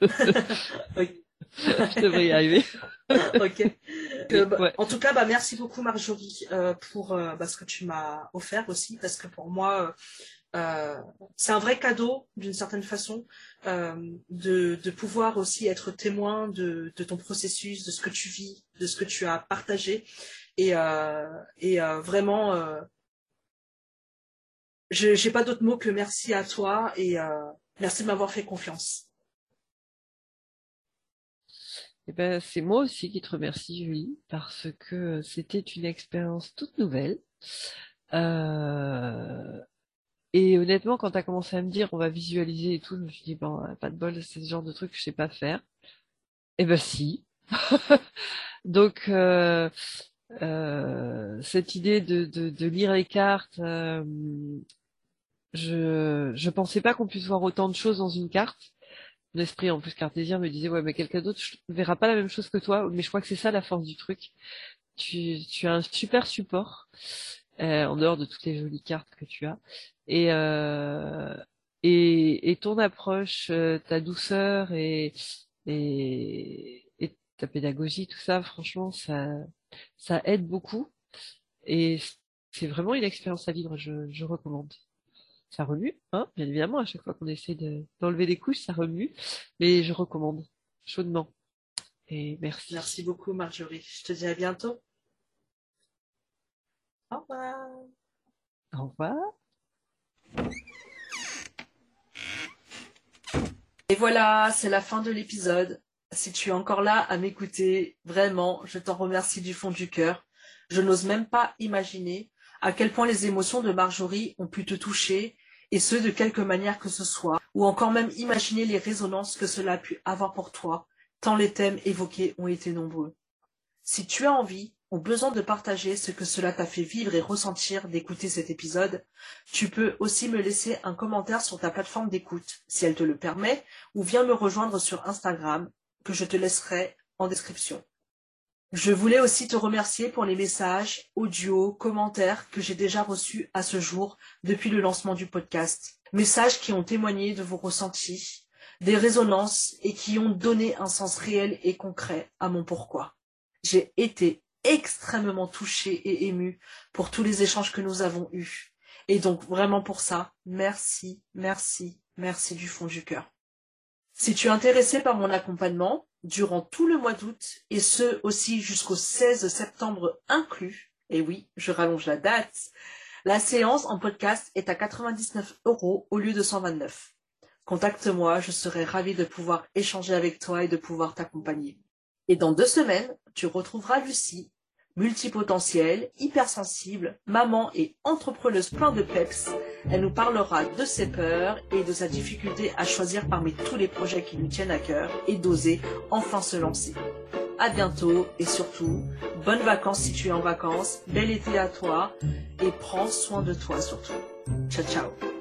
Je devrais y arriver. ok. Euh, bah, ouais. En tout cas, bah, merci beaucoup Marjorie euh, pour euh, bah, ce que tu m'as offert aussi, parce que pour moi, c'est un vrai cadeau d'une certaine façon de, de, pouvoir aussi être témoin de, de, ton processus, de ce que tu vis, de ce que tu as partagé. Et, et vraiment, je n'ai pas d'autre mot que merci à toi et merci de m'avoir fait confiance. Eh ben, c'est moi aussi qui te remercie, Julie, parce que c'était une expérience toute nouvelle. Euh, et honnêtement, quand tu as commencé à me dire on va visualiser et tout, je me suis dit bon, pas de bol, c'est ce genre de truc que je sais pas faire. Eh ben si. Donc euh, euh, cette idée de, lire les cartes, euh, je je pensais pas qu'on puisse voir autant de choses dans une carte. Mon esprit en plus cartésien me disait ouais mais quelqu'un d'autre verra pas la même chose que toi, mais je crois que c'est ça la force du truc. Tu, tu as un super support. Euh, en dehors de toutes les jolies cartes que tu as. Et, euh, et, et, ton approche, euh, ta douceur et, et, et, ta pédagogie, tout ça, franchement, ça, ça aide beaucoup. Et c'est vraiment une expérience à vivre, je, je recommande. Ça remue, hein, bien évidemment, à chaque fois qu'on essaie d'enlever des couches, ça remue, mais je recommande chaudement. Et merci. Merci beaucoup, Marjorie. Je te dis à bientôt. Au revoir. Au revoir. Et voilà, c'est la fin de l'épisode. Si tu es encore là à m'écouter, vraiment, je t'en remercie du fond du cœur. Je n'ose même pas imaginer à quel point les émotions de Marjorie ont pu te toucher, et ce de quelque manière que ce soit, ou encore même imaginer les résonances que cela a pu avoir pour toi, tant les thèmes évoqués ont été nombreux. Si tu as envie, ou besoin de partager ce que cela t'a fait vivre et ressentir d'écouter cet épisode, tu peux aussi me laisser un commentaire sur ta plateforme d'écoute, si elle te le permet, ou viens me rejoindre sur Instagram, que je te laisserai en description. Je voulais aussi te remercier pour les messages, audio, commentaires que j'ai déjà reçus à ce jour depuis le lancement du podcast. Messages qui ont témoigné de vos ressentis, des résonances et qui ont donné un sens réel et concret à mon pourquoi. J'ai été extrêmement touchée et émue pour tous les échanges que nous avons eus. Et donc vraiment pour ça, merci, merci, merci du fond du cœur. Si tu es intéressé par mon accompagnement durant tout le mois d'août et ce aussi jusqu'au 16 septembre inclus, et oui, je rallonge la date, la séance en podcast est à 99 euros au lieu de 129. Contacte-moi, je serai ravie de pouvoir échanger avec toi et de pouvoir t'accompagner. Et dans deux semaines, tu retrouveras Lucie, multipotentielle, hypersensible, maman et entrepreneuse plein de peps. Elle nous parlera de ses peurs et de sa difficulté à choisir parmi tous les projets qui lui tiennent à cœur et d'oser enfin se lancer. À bientôt et surtout, bonnes vacances si tu es en vacances, bel été à toi et prends soin de toi surtout. Ciao ciao